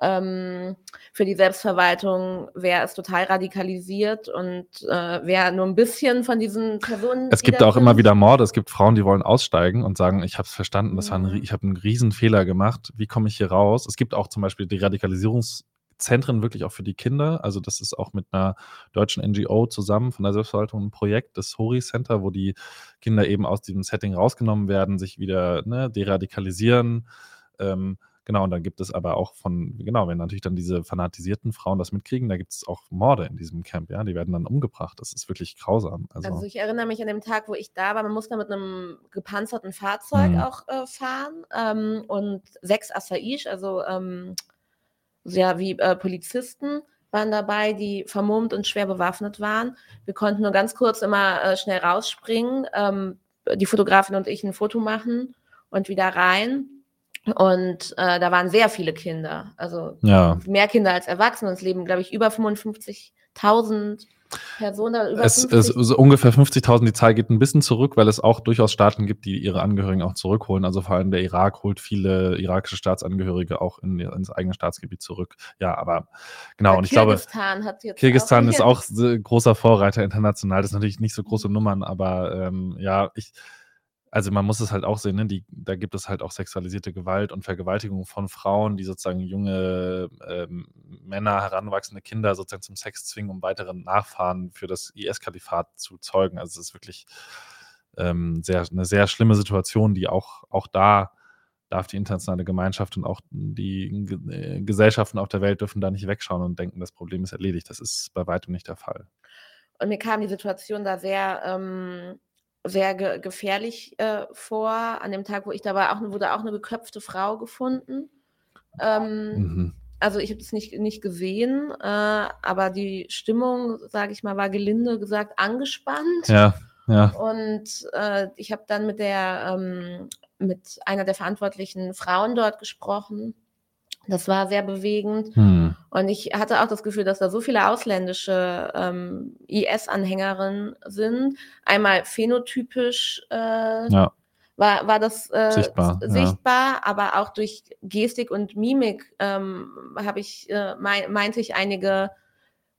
Ähm, für die Selbstverwaltung, wer ist total radikalisiert und äh, wer nur ein bisschen von diesen Personen. Es gibt auch sind. immer wieder Morde, es gibt Frauen, die wollen aussteigen und sagen, ich habe es verstanden, das war ein, ich habe einen riesen Fehler gemacht, wie komme ich hier raus? Es gibt auch zum Beispiel die Radikalisierungs- Zentren wirklich auch für die Kinder. Also das ist auch mit einer deutschen NGO zusammen von der Selbstverwaltung ein Projekt, das Hori Center, wo die Kinder eben aus diesem Setting rausgenommen werden, sich wieder ne, deradikalisieren. Ähm, genau, und dann gibt es aber auch von, genau, wenn natürlich dann diese fanatisierten Frauen das mitkriegen, da gibt es auch Morde in diesem Camp, ja, die werden dann umgebracht. Das ist wirklich grausam. Also, also ich erinnere mich an den Tag, wo ich da war, man musste mit einem gepanzerten Fahrzeug mhm. auch äh, fahren ähm, und sechs Assaish, also ähm, ja, wie äh, Polizisten waren dabei, die vermummt und schwer bewaffnet waren. Wir konnten nur ganz kurz immer äh, schnell rausspringen, ähm, die Fotografin und ich ein Foto machen und wieder rein. Und äh, da waren sehr viele Kinder, also ja. mehr Kinder als Erwachsene. Es leben, glaube ich, über 55.000 Personen. Über es, 50. es ungefähr 50.000. Die Zahl geht ein bisschen zurück, weil es auch durchaus Staaten gibt, die ihre Angehörigen auch zurückholen. Also vor allem der Irak holt viele irakische Staatsangehörige auch in, ins eigene Staatsgebiet zurück. Ja, aber genau. Ja, und ich glaube, hat jetzt Kirgisistan auch ist auch großer Vorreiter international. Das ist natürlich nicht so große Nummern, aber ähm, ja, ich also man muss es halt auch sehen, ne? Die, da gibt es halt auch sexualisierte Gewalt und Vergewaltigung von Frauen, die sozusagen junge ähm, Männer, heranwachsende Kinder sozusagen zum Sex zwingen, um weitere Nachfahren für das IS-Kalifat zu zeugen. Also es ist wirklich ähm, sehr, eine sehr schlimme Situation, die auch, auch da darf die internationale Gemeinschaft und auch die äh, Gesellschaften auf der Welt dürfen da nicht wegschauen und denken, das Problem ist erledigt. Das ist bei weitem nicht der Fall. Und mir kam die Situation da sehr ähm, sehr ge gefährlich äh, vor. An dem Tag, wo ich da war, auch, wurde auch eine geköpfte Frau gefunden. Ähm, mhm. Also ich habe es nicht, nicht gesehen, äh, aber die Stimmung, sage ich mal, war gelinde gesagt angespannt. Ja, ja. Und äh, ich habe dann mit der ähm, mit einer der verantwortlichen Frauen dort gesprochen das war sehr bewegend. Hm. Und ich hatte auch das Gefühl, dass da so viele ausländische ähm, IS-Anhängerinnen sind. Einmal phänotypisch äh, ja. war, war das äh, sichtbar, sichtbar ja. aber auch durch Gestik und Mimik ähm, habe ich, äh, mein, meinte ich einige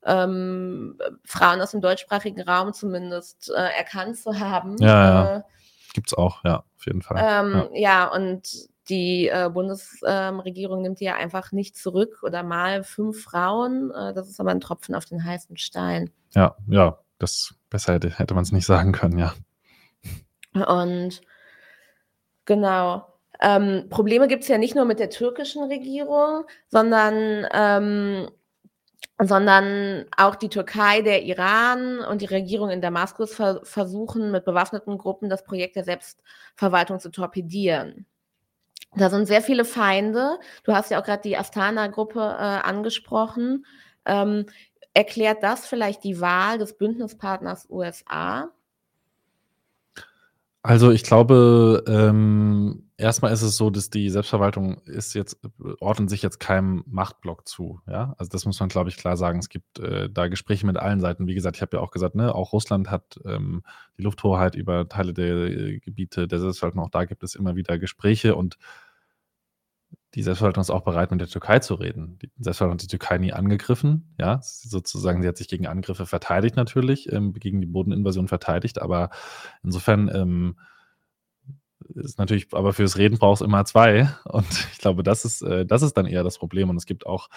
ähm, Frauen aus dem deutschsprachigen Raum zumindest äh, erkannt zu haben. Ja, ja. Äh, Gibt es auch, ja, auf jeden Fall. Ähm, ja. ja, und die äh, Bundesregierung ähm, nimmt die ja einfach nicht zurück oder mal fünf Frauen. Äh, das ist aber ein Tropfen auf den heißen Stein. Ja, ja, das besser hätte, hätte man es nicht sagen können, ja. Und genau. Ähm, Probleme gibt es ja nicht nur mit der türkischen Regierung, sondern, ähm, sondern auch die Türkei, der Iran und die Regierung in Damaskus ver versuchen mit bewaffneten Gruppen das Projekt der Selbstverwaltung zu torpedieren. Da sind sehr viele Feinde. Du hast ja auch gerade die Astana-Gruppe äh, angesprochen. Ähm, erklärt das vielleicht die Wahl des Bündnispartners USA? Also ich glaube, ähm, erstmal ist es so, dass die Selbstverwaltung ist jetzt, ordnet sich jetzt keinem Machtblock zu. Ja, also das muss man, glaube ich, klar sagen. Es gibt äh, da Gespräche mit allen Seiten. Wie gesagt, ich habe ja auch gesagt, ne, auch Russland hat ähm, die Lufthoheit über Teile der äh, Gebiete der Selbstverwaltung. Auch da gibt es immer wieder Gespräche und die Selbstverwaltung ist auch bereit, mit der Türkei zu reden. Die Selbstverwaltung hat die Türkei nie angegriffen, ja, sozusagen, sie hat sich gegen Angriffe verteidigt natürlich, ähm, gegen die Bodeninvasion verteidigt, aber insofern ähm, ist natürlich, aber fürs Reden brauchst du immer zwei und ich glaube, das ist, äh, das ist dann eher das Problem und es gibt auch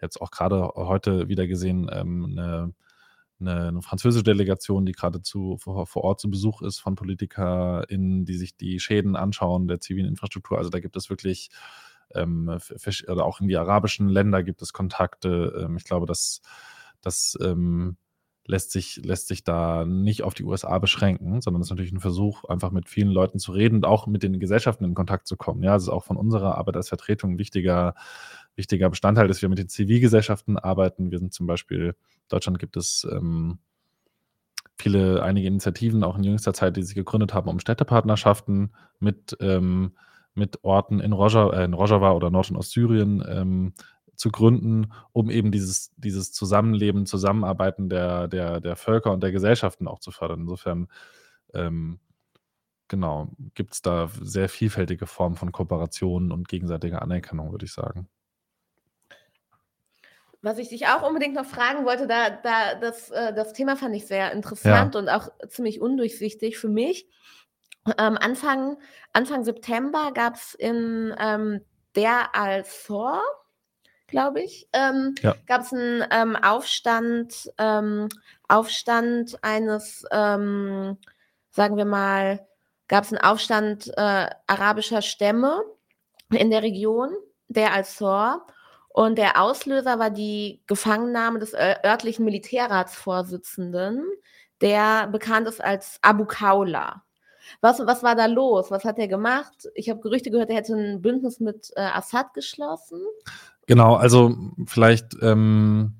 jetzt auch gerade heute wieder gesehen ähm, eine, eine, eine, französische Delegation, die gerade vor, vor, Ort zu Besuch ist von PolitikerInnen, die sich die Schäden anschauen der zivilen Infrastruktur. Also da gibt es wirklich ähm, oder auch in die arabischen Länder gibt es Kontakte. Ähm, ich glaube, dass das ähm, lässt sich, lässt sich da nicht auf die USA beschränken, sondern es ist natürlich ein Versuch, einfach mit vielen Leuten zu reden und auch mit den Gesellschaften in Kontakt zu kommen. Ja, das ist auch von unserer Arbeit als Vertretung ein wichtiger, wichtiger Bestandteil, dass wir mit den Zivilgesellschaften arbeiten. Wir sind zum Beispiel, in Deutschland gibt es ähm, viele, einige Initiativen, auch in jüngster Zeit, die sich gegründet haben, um Städtepartnerschaften mit, ähm, mit Orten in, Rojava, äh, in Rojava oder Nord- und Ostsyrien ähm, zu gründen, um eben dieses, dieses Zusammenleben, Zusammenarbeiten der, der, der Völker und der Gesellschaften auch zu fördern. Insofern, ähm, genau, gibt es da sehr vielfältige Formen von Kooperation und gegenseitiger Anerkennung, würde ich sagen. Was ich dich auch unbedingt noch fragen wollte, da, da, das, äh, das Thema fand ich sehr interessant ja. und auch ziemlich undurchsichtig für mich. Ähm, Anfang, Anfang September gab es in ähm, der Al-Thor, glaube ich, ähm, ja. gab es einen ähm, Aufstand, ähm, Aufstand eines, ähm, sagen wir mal, gab es einen Aufstand äh, arabischer Stämme in der Region, der Al-Thor. Und der Auslöser war die Gefangennahme des örtlichen Militärratsvorsitzenden, der bekannt ist als Abu Kaula. Was, was war da los? Was hat er gemacht? Ich habe Gerüchte gehört, er hätte ein Bündnis mit äh, Assad geschlossen. Genau, also vielleicht ähm,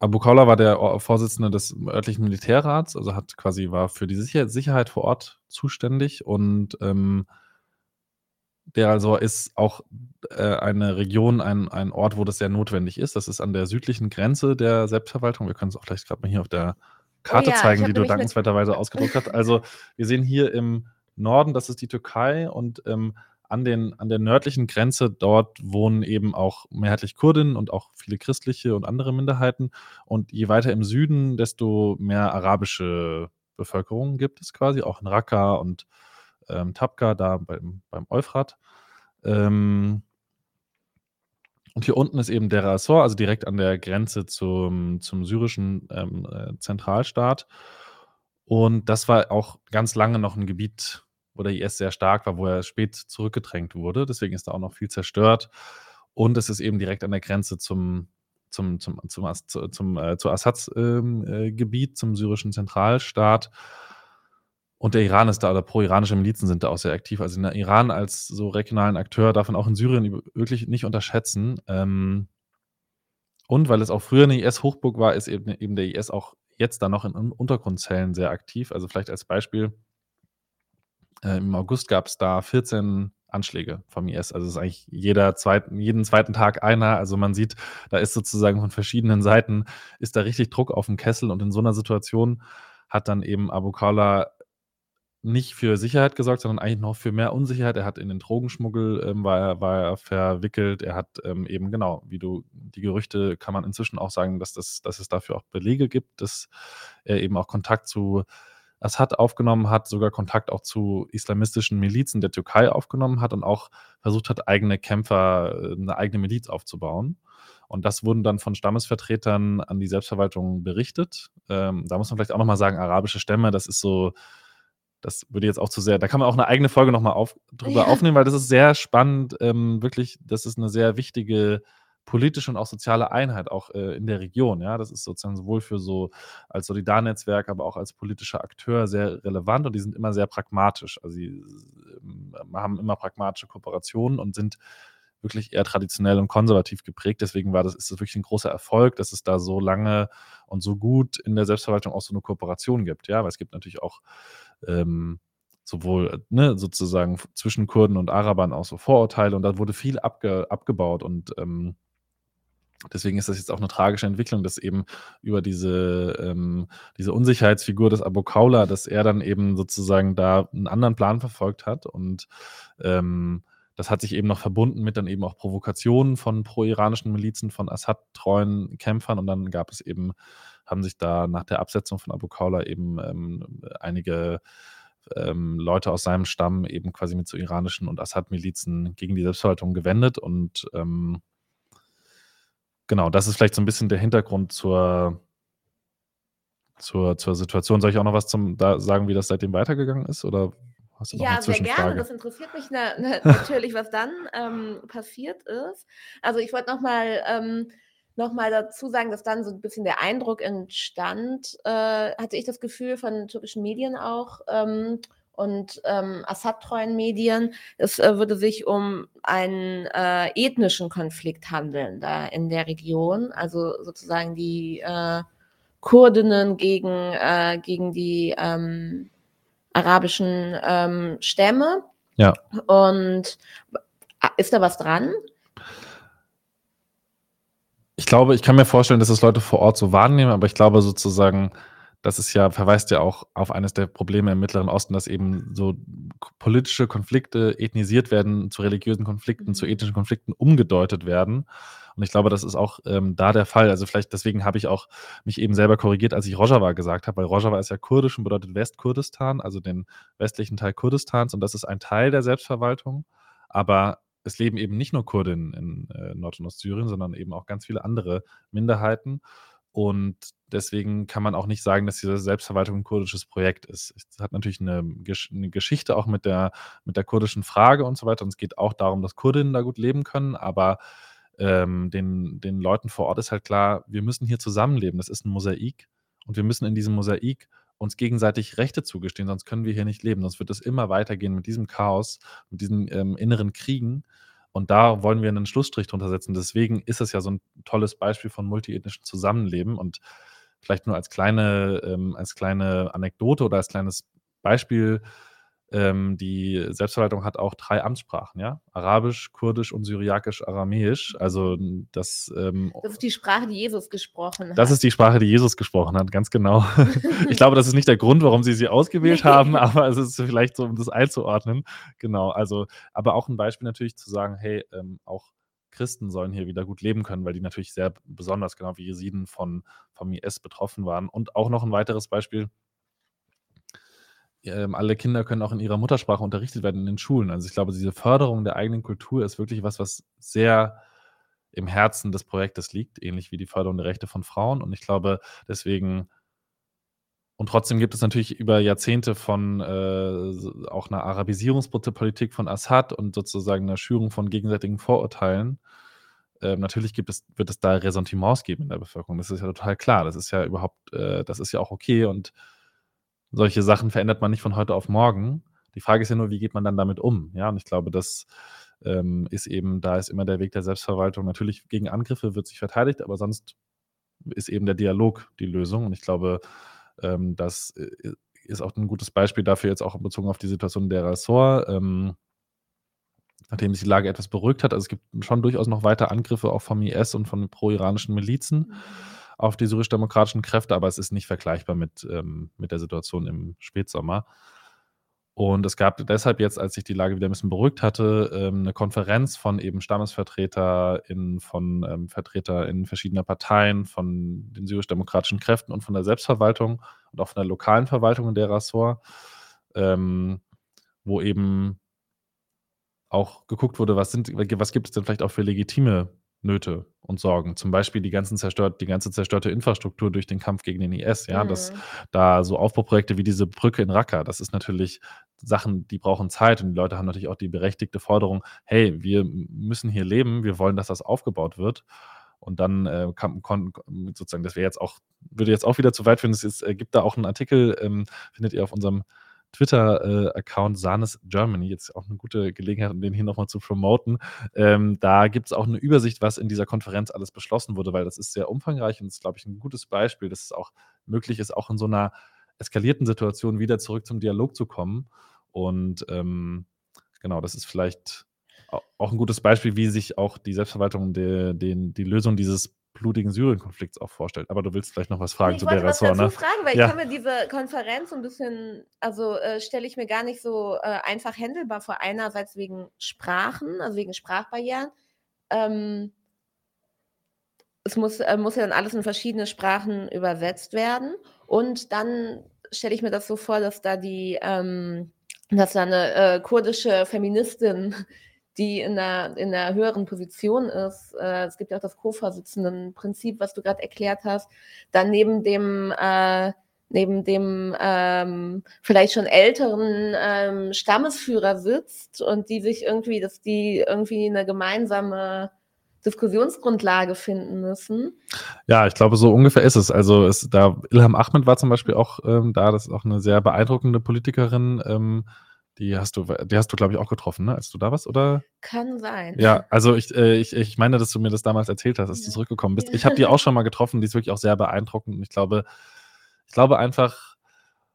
Abu Kaula war der Vorsitzende des örtlichen Militärrats, also hat quasi war für die Sicher Sicherheit vor Ort zuständig und ähm, der also ist auch äh, eine Region, ein, ein Ort, wo das sehr notwendig ist. Das ist an der südlichen Grenze der Selbstverwaltung. Wir können es auch gleich gerade mal hier auf der Karte oh ja, zeigen, die du dankenswerterweise ausgedruckt hast. Also wir sehen hier im Norden, das ist die Türkei und ähm, an, den, an der nördlichen Grenze, dort wohnen eben auch mehrheitlich Kurdinnen und auch viele christliche und andere Minderheiten. Und je weiter im Süden, desto mehr arabische Bevölkerung gibt es quasi, auch in Raqqa und ähm, Tabqa, da beim, beim Euphrat. Ähm, und hier unten ist eben der Assor, also direkt an der Grenze zum, zum syrischen ähm, äh, Zentralstaat. Und das war auch ganz lange noch ein Gebiet wo der IS sehr stark war, wo er spät zurückgedrängt wurde. Deswegen ist da auch noch viel zerstört. Und es ist eben direkt an der Grenze zum, zum, zum, zum, zum, zum äh, zu Assads ähm, äh, Gebiet, zum syrischen Zentralstaat. Und der Iran ist da, oder pro-iranische Milizen sind da auch sehr aktiv. Also der Iran als so regionalen Akteur darf man auch in Syrien wirklich nicht unterschätzen. Ähm, und weil es auch früher eine IS-Hochburg war, ist eben, eben der IS auch jetzt da noch in Untergrundzellen sehr aktiv. Also vielleicht als Beispiel, äh, Im August gab es da 14 Anschläge vom IS. Also es ist eigentlich jeder zweiten, jeden zweiten Tag einer. Also man sieht, da ist sozusagen von verschiedenen Seiten ist da richtig Druck auf dem Kessel und in so einer Situation hat dann eben Abu Khawla nicht für Sicherheit gesorgt, sondern eigentlich noch für mehr Unsicherheit. Er hat in den Drogenschmuggel ähm, war, er, war er verwickelt. Er hat ähm, eben genau, wie du die Gerüchte kann man inzwischen auch sagen, dass, das, dass es dafür auch Belege gibt, dass er eben auch Kontakt zu Assad aufgenommen hat, sogar Kontakt auch zu islamistischen Milizen der Türkei aufgenommen hat und auch versucht hat, eigene Kämpfer, äh, eine eigene Miliz aufzubauen. Und das wurden dann von Stammesvertretern an die Selbstverwaltung berichtet. Ähm, da muss man vielleicht auch nochmal sagen, arabische Stämme, das ist so, das würde jetzt auch zu sehr, da kann man auch eine eigene Folge nochmal auf, drüber ja. aufnehmen, weil das ist sehr spannend, ähm, wirklich, das ist eine sehr wichtige politische und auch soziale Einheit auch äh, in der Region. Ja, das ist sozusagen sowohl für so als Solidarnetzwerk, aber auch als politischer Akteur sehr relevant und die sind immer sehr pragmatisch. Also sie äh, haben immer pragmatische Kooperationen und sind wirklich eher traditionell und konservativ geprägt. Deswegen war das, ist das wirklich ein großer Erfolg, dass es da so lange und so gut in der Selbstverwaltung auch so eine Kooperation gibt. Ja, weil es gibt natürlich auch ähm, sowohl ne, sozusagen zwischen Kurden und Arabern auch so Vorurteile und da wurde viel abge, abgebaut und ähm, Deswegen ist das jetzt auch eine tragische Entwicklung, dass eben über diese, ähm, diese Unsicherheitsfigur des Abu Kaula, dass er dann eben sozusagen da einen anderen Plan verfolgt hat. Und ähm, das hat sich eben noch verbunden mit dann eben auch Provokationen von pro-iranischen Milizen, von Assad-treuen Kämpfern. Und dann gab es eben, haben sich da nach der Absetzung von Abu Kaula eben ähm, einige ähm, Leute aus seinem Stamm eben quasi mit so iranischen und Assad-Milizen gegen die Selbstverwaltung gewendet und ähm, genau, das ist vielleicht so ein bisschen der Hintergrund zur, zur, zur Situation. Soll ich auch noch was zum da sagen, wie das seitdem weitergegangen ist? Oder Hast du noch Ja, sehr gerne. Das interessiert mich na, na, natürlich, was dann ähm, passiert ist. Also ich wollte nochmal ähm, noch mal dazu sagen, dass dann so ein bisschen der Eindruck entstand, äh, hatte ich das Gefühl von türkischen Medien auch ähm, und ähm, Assad-treuen Medien, es äh, würde sich um einen äh, ethnischen Konflikt handeln da in der Region, also sozusagen die äh, Kurdinnen gegen, äh, gegen die ähm, arabischen ähm, Stämme. Ja. Und ist da was dran? Ich glaube, ich kann mir vorstellen, dass es Leute vor Ort so wahrnehmen, aber ich glaube sozusagen, das ist ja, verweist ja auch auf eines der Probleme im Mittleren Osten, dass eben so politische Konflikte ethnisiert werden, zu religiösen Konflikten, mhm. zu ethnischen Konflikten umgedeutet werden. Und ich glaube, das ist auch ähm, da der Fall. Also vielleicht deswegen habe ich auch mich eben selber korrigiert, als ich Rojava gesagt habe, weil Rojava ist ja kurdisch und bedeutet Westkurdistan, also den westlichen Teil Kurdistans und das ist ein Teil der Selbstverwaltung. Aber es leben eben nicht nur Kurden in äh, Nord- und Ostsyrien, sondern eben auch ganz viele andere Minderheiten. Und deswegen kann man auch nicht sagen, dass diese Selbstverwaltung ein kurdisches Projekt ist. Es hat natürlich eine, eine, Geschichte auch mit der, mit der kurdischen Frage und so weiter. Und es geht auch darum, dass Kurdinnen da gut leben können. Aber ähm, den, den Leuten vor Ort ist halt klar, wir müssen hier zusammenleben. Das ist ein Mosaik. Und wir müssen in diesem Mosaik uns gegenseitig Rechte zugestehen, sonst können wir hier nicht leben. Sonst wird es immer weitergehen mit diesem Chaos, mit diesen ähm, inneren Kriegen. Und da wollen wir einen Schlussstrich drunter setzen. Deswegen ist es ja so ein tolles Beispiel von multiethnischen Zusammenleben. Und vielleicht nur als kleine, ähm, als kleine Anekdote oder als kleines Beispiel ähm, die Selbstverwaltung hat auch drei Amtssprachen, ja? Arabisch, Kurdisch und Syriakisch-Aramäisch. Also das. Ähm, das ist die Sprache, die Jesus gesprochen hat. Das ist die Sprache, die Jesus gesprochen hat, ganz genau. ich glaube, das ist nicht der Grund, warum sie sie ausgewählt haben, aber es ist vielleicht so, um das einzuordnen. Genau. Also, aber auch ein Beispiel natürlich zu sagen, hey, ähm, auch Christen sollen hier wieder gut leben können, weil die natürlich sehr besonders, genau wie Jesiden von, vom IS betroffen waren. Und auch noch ein weiteres Beispiel ähm, alle Kinder können auch in ihrer Muttersprache unterrichtet werden in den Schulen. Also ich glaube, diese Förderung der eigenen Kultur ist wirklich was, was sehr im Herzen des Projektes liegt, ähnlich wie die Förderung der Rechte von Frauen. Und ich glaube, deswegen und trotzdem gibt es natürlich über Jahrzehnte von äh, auch einer Arabisierungspolitik von Assad und sozusagen einer Schürung von gegenseitigen Vorurteilen. Äh, natürlich gibt es, wird es da Ressentiments geben in der Bevölkerung. Das ist ja total klar. Das ist ja überhaupt, äh, das ist ja auch okay und solche Sachen verändert man nicht von heute auf morgen. Die Frage ist ja nur, wie geht man dann damit um? Ja, und ich glaube, das ähm, ist eben, da ist immer der Weg der Selbstverwaltung. Natürlich gegen Angriffe wird sich verteidigt, aber sonst ist eben der Dialog die Lösung. Und ich glaube, ähm, das äh, ist auch ein gutes Beispiel dafür, jetzt auch bezogen auf die Situation der Ressort. Ähm, nachdem sich die Lage etwas beruhigt hat. Also es gibt schon durchaus noch weiter Angriffe auch vom IS und von pro-iranischen Milizen. Auf die syrisch-demokratischen Kräfte, aber es ist nicht vergleichbar mit, ähm, mit der Situation im Spätsommer. Und es gab deshalb jetzt, als sich die Lage wieder ein bisschen beruhigt hatte, ähm, eine Konferenz von eben StammesvertreterInnen, von ähm, VertreterInnen verschiedener Parteien, von den syrisch-demokratischen Kräften und von der Selbstverwaltung und auch von der lokalen Verwaltung in der Rassor, ähm, wo eben auch geguckt wurde, was, sind, was gibt es denn vielleicht auch für legitime Nöte und Sorgen. Zum Beispiel die, ganzen zerstört, die ganze zerstörte Infrastruktur durch den Kampf gegen den IS. Ja, mhm. dass da so Aufbauprojekte wie diese Brücke in Raqqa, das ist natürlich Sachen, die brauchen Zeit und die Leute haben natürlich auch die berechtigte Forderung, hey, wir müssen hier leben, wir wollen, dass das aufgebaut wird. Und dann äh, kon, sozusagen, das wäre jetzt auch, würde jetzt auch wieder zu weit führen. Es ist, äh, gibt da auch einen Artikel, ähm, findet ihr auf unserem Twitter-Account Sanes Germany, jetzt auch eine gute Gelegenheit, um den hier nochmal zu promoten. Ähm, da gibt es auch eine Übersicht, was in dieser Konferenz alles beschlossen wurde, weil das ist sehr umfangreich und ist, glaube ich, ein gutes Beispiel, dass es auch möglich ist, auch in so einer eskalierten Situation wieder zurück zum Dialog zu kommen. Und ähm, genau, das ist vielleicht auch ein gutes Beispiel, wie sich auch die Selbstverwaltung de, de, die Lösung dieses blutigen Syrien-Konflikts auch vorstellt. Aber du willst vielleicht noch was fragen ich zu der Ressort, ne? fragen, weil ja. ich kann mir diese Konferenz ein bisschen, also äh, stelle ich mir gar nicht so äh, einfach händelbar vor. Einerseits wegen Sprachen, also wegen Sprachbarrieren. Ähm, es muss, äh, muss ja dann alles in verschiedene Sprachen übersetzt werden. Und dann stelle ich mir das so vor, dass da die, ähm, dass da eine äh, kurdische Feministin die in einer, in einer höheren Position ist. Äh, es gibt ja auch das Co-Vorsitzenden-Prinzip, was du gerade erklärt hast. Dann neben dem, äh, neben dem ähm, vielleicht schon älteren ähm, Stammesführer sitzt und die sich irgendwie, dass die irgendwie eine gemeinsame Diskussionsgrundlage finden müssen. Ja, ich glaube, so ungefähr ist es. Also es, da Ilham Ahmed war zum Beispiel auch ähm, da, das ist auch eine sehr beeindruckende Politikerin. Die hast du, die hast du, glaube ich, auch getroffen, ne? als du da warst, oder? Kann sein. Ja, also ich, äh, ich, ich meine, dass du mir das damals erzählt hast, dass ja. du zurückgekommen bist. Ich habe die auch schon mal getroffen, die ist wirklich auch sehr beeindruckend. Und ich glaube, ich glaube einfach,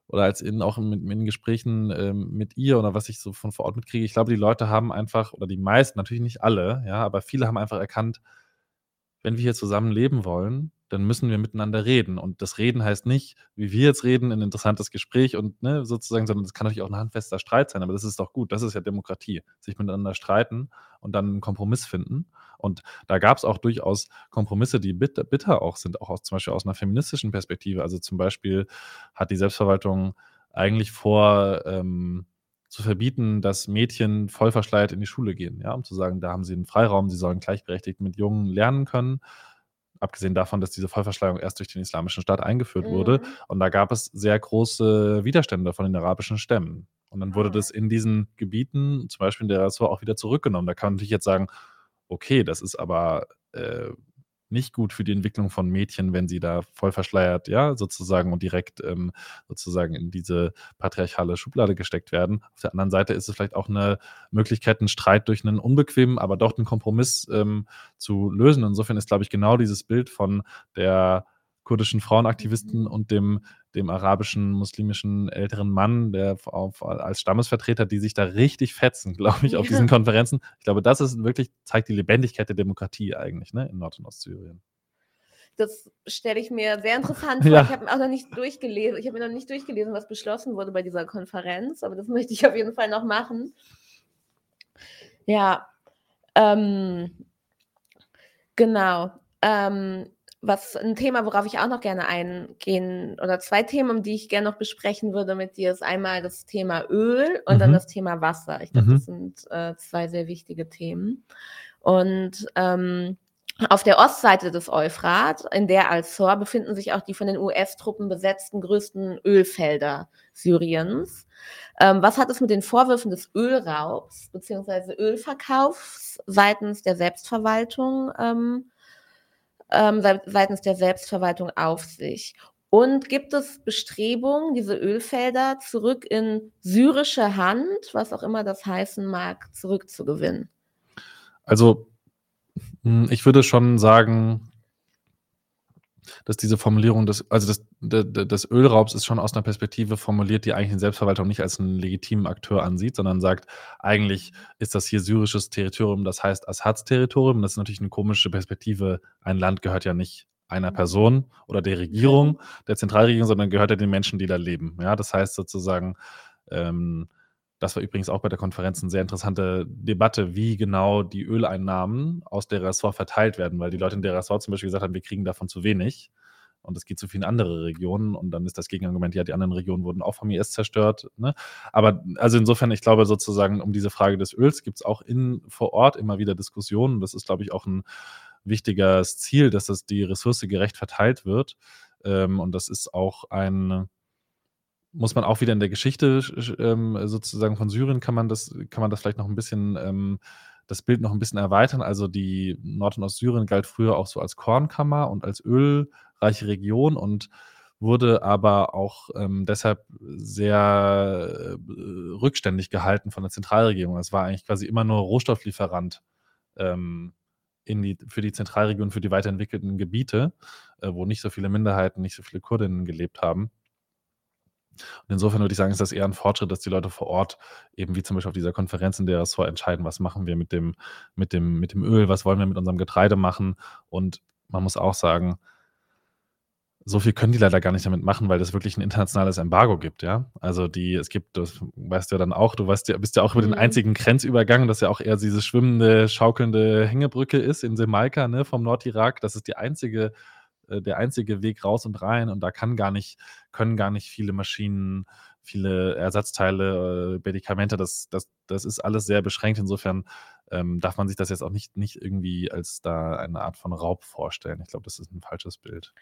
oder als in auch mit, in Gesprächen ähm, mit ihr oder was ich so von vor Ort mitkriege, ich glaube, die Leute haben einfach, oder die meisten, natürlich nicht alle, ja, aber viele haben einfach erkannt, wenn wir hier zusammen leben wollen, dann müssen wir miteinander reden. Und das Reden heißt nicht, wie wir jetzt reden, ein interessantes Gespräch und ne, sozusagen, sondern es kann natürlich auch ein handfester Streit sein, aber das ist doch gut, das ist ja Demokratie, sich miteinander streiten und dann einen Kompromiss finden. Und da gab es auch durchaus Kompromisse, die bitter, bitter auch sind, auch aus, zum Beispiel aus einer feministischen Perspektive. Also zum Beispiel hat die Selbstverwaltung eigentlich vor, ähm, zu verbieten, dass Mädchen voll verschleiert in die Schule gehen, ja, um zu sagen, da haben sie einen Freiraum, sie sollen gleichberechtigt mit Jungen lernen können abgesehen davon, dass diese Vollverschleierung erst durch den Islamischen Staat eingeführt mhm. wurde. Und da gab es sehr große Widerstände von den arabischen Stämmen. Und dann wurde ah. das in diesen Gebieten, zum Beispiel in der Rasur, auch wieder zurückgenommen. Da kann man natürlich jetzt sagen, okay, das ist aber äh, nicht gut für die Entwicklung von Mädchen, wenn sie da voll verschleiert, ja, sozusagen und direkt ähm, sozusagen in diese patriarchale Schublade gesteckt werden. Auf der anderen Seite ist es vielleicht auch eine Möglichkeit, einen Streit durch einen unbequemen, aber doch einen Kompromiss ähm, zu lösen. Insofern ist, glaube ich, genau dieses Bild von der kurdischen Frauenaktivisten und dem, dem arabischen, muslimischen älteren Mann, der auf, als Stammesvertreter, die sich da richtig fetzen, glaube ich, auf diesen Konferenzen. Ich glaube, das ist wirklich, zeigt die Lebendigkeit der Demokratie eigentlich, ne, in Nord- und Ostsyrien. Das stelle ich mir sehr interessant vor. Ja. Ich habe auch noch nicht durchgelesen. Ich habe mir noch nicht durchgelesen, was beschlossen wurde bei dieser Konferenz, aber das möchte ich auf jeden Fall noch machen. Ja, ähm, genau. Ähm, was ein Thema, worauf ich auch noch gerne eingehen, oder zwei Themen, um die ich gerne noch besprechen würde mit dir, ist einmal das Thema Öl und mhm. dann das Thema Wasser. Ich glaube, mhm. das sind äh, zwei sehr wichtige Themen. Und ähm, auf der Ostseite des Euphrat, in der Al-Sor, befinden sich auch die von den US-Truppen besetzten größten Ölfelder Syriens. Ähm, was hat es mit den Vorwürfen des Ölraubs bzw. Ölverkaufs seitens der Selbstverwaltung ähm, ähm, seitens der Selbstverwaltung auf sich? Und gibt es Bestrebungen, diese Ölfelder zurück in syrische Hand, was auch immer das heißen mag, zurückzugewinnen? Also, hm, ich würde schon sagen, dass diese Formulierung des, also des, des Ölraubs ist schon aus einer Perspektive formuliert, die eigentlich die Selbstverwaltung nicht als einen legitimen Akteur ansieht, sondern sagt, eigentlich ist das hier syrisches Territorium, das heißt Assads Territorium. Das ist natürlich eine komische Perspektive. Ein Land gehört ja nicht einer Person oder der Regierung, der Zentralregierung, sondern gehört ja den Menschen, die da leben. Ja, das heißt sozusagen, ähm, das war übrigens auch bei der Konferenz eine sehr interessante Debatte, wie genau die Öleinnahmen aus der Ressort verteilt werden, weil die Leute in der Ressort zum Beispiel gesagt haben, wir kriegen davon zu wenig und es geht zu viele andere Regionen und dann ist das Gegenargument, ja, die anderen Regionen wurden auch vom IS zerstört. Ne? Aber also insofern, ich glaube sozusagen, um diese Frage des Öls gibt es auch in, vor Ort immer wieder Diskussionen. Das ist, glaube ich, auch ein wichtiges Ziel, dass das die Ressource gerecht verteilt wird. Ähm, und das ist auch ein muss man auch wieder in der Geschichte ähm, sozusagen von Syrien kann man das, kann man das vielleicht noch ein bisschen, ähm, das Bild noch ein bisschen erweitern. Also die Nord- und Ostsyrien galt früher auch so als Kornkammer und als ölreiche Region und wurde aber auch ähm, deshalb sehr äh, rückständig gehalten von der Zentralregierung. Es war eigentlich quasi immer nur Rohstofflieferant ähm, in die, für die Zentralregion, für die weiterentwickelten Gebiete, äh, wo nicht so viele Minderheiten, nicht so viele Kurdinnen gelebt haben. Und insofern würde ich sagen, ist das eher ein Fortschritt, dass die Leute vor Ort eben wie zum Beispiel auf dieser Konferenz in der RSV entscheiden, was machen wir mit dem, mit dem, mit dem Öl, was wollen wir mit unserem Getreide machen. Und man muss auch sagen, so viel können die leider gar nicht damit machen, weil es wirklich ein internationales Embargo gibt, ja. Also die, es gibt, das weißt du ja dann auch, du weißt ja, bist ja auch über den mhm. einzigen Grenzübergang, das ja auch eher diese schwimmende, schaukelnde Hängebrücke ist in Semalka, ne, vom Nordirak. Das ist die einzige äh, der einzige Weg raus und rein und da kann gar nicht, können gar nicht viele Maschinen, viele Ersatzteile, äh, Medikamente, das, das, das ist alles sehr beschränkt. Insofern ähm, darf man sich das jetzt auch nicht, nicht irgendwie als da eine Art von Raub vorstellen. Ich glaube, das ist ein falsches Bild.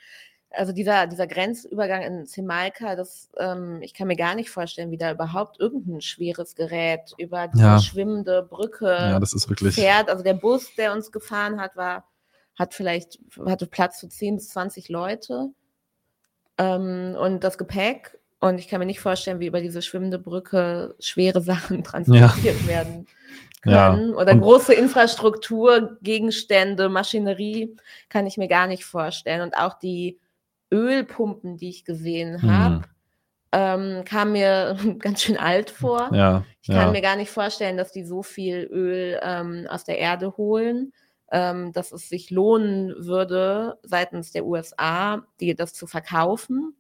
also dieser, dieser Grenzübergang in Zemalka, das, ähm, ich kann mir gar nicht vorstellen, wie da überhaupt irgendein schweres Gerät über diese Ja. schwimmende Brücke Ja, das ist wirklich. fährt. Also der Bus, der uns gefahren hat, war, hat vielleicht, hatte Platz für 10 bis 20 Leute. Ähm, und das Gepäck. Und ich kann mir nicht vorstellen, wie über diese schwimmende Brücke schwere Sachen transportiert werden Ja. können. Oder Und- große Infrastruktur, Gegenstände, Maschinerie kann ich mir gar nicht vorstellen. Und auch die Ölpumpen, die ich gesehen habe, Hm. ähm, kamen mir ganz schön alt vor. Ja, Ich kann ja. mir gar nicht vorstellen, dass die so viel Öl ähm, aus der Erde holen, ähm, dass es sich lohnen würde, seitens der USA, die das zu verkaufen.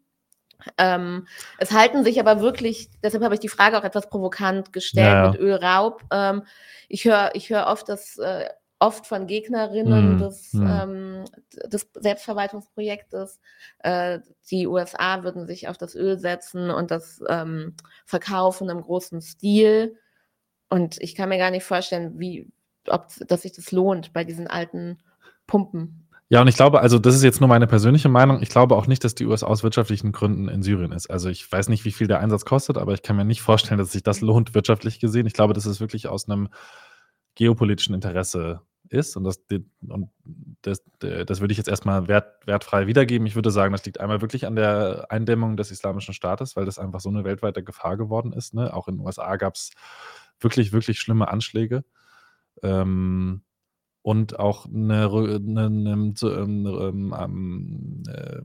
Ähm, es halten sich aber wirklich, deshalb habe ich die Frage auch etwas provokant gestellt Ja, ja. mit Ölraub. Ähm, ich höre ich hör oft, dass äh, oft von Gegnerinnen Hm, des, hm. ähm, des Selbstverwaltungsprojektes, äh, die USA würden sich auf das Öl setzen und das ähm, verkaufen im großen Stil. Und ich kann mir gar nicht vorstellen, wie, ob dass sich das lohnt bei diesen alten Pumpen. Ja, und ich glaube, also das ist jetzt nur meine persönliche Meinung. Ich glaube auch nicht, dass die USA aus wirtschaftlichen Gründen in Syrien ist. Also ich weiß nicht, wie viel der Einsatz kostet, aber ich kann mir nicht vorstellen, dass sich das lohnt, wirtschaftlich gesehen. Ich glaube, dass es wirklich aus einem geopolitischen Interesse ist. Und das, und das, das würde ich jetzt erstmal wert, wertfrei wiedergeben. Ich würde sagen, das liegt einmal wirklich an der Eindämmung des Islamischen Staates, weil das einfach so eine weltweite Gefahr geworden ist. Ne? Auch in den USA gab es wirklich, wirklich schlimme Anschläge. Ähm, und auch eine, eine, eine so, ähm, ähm, äh,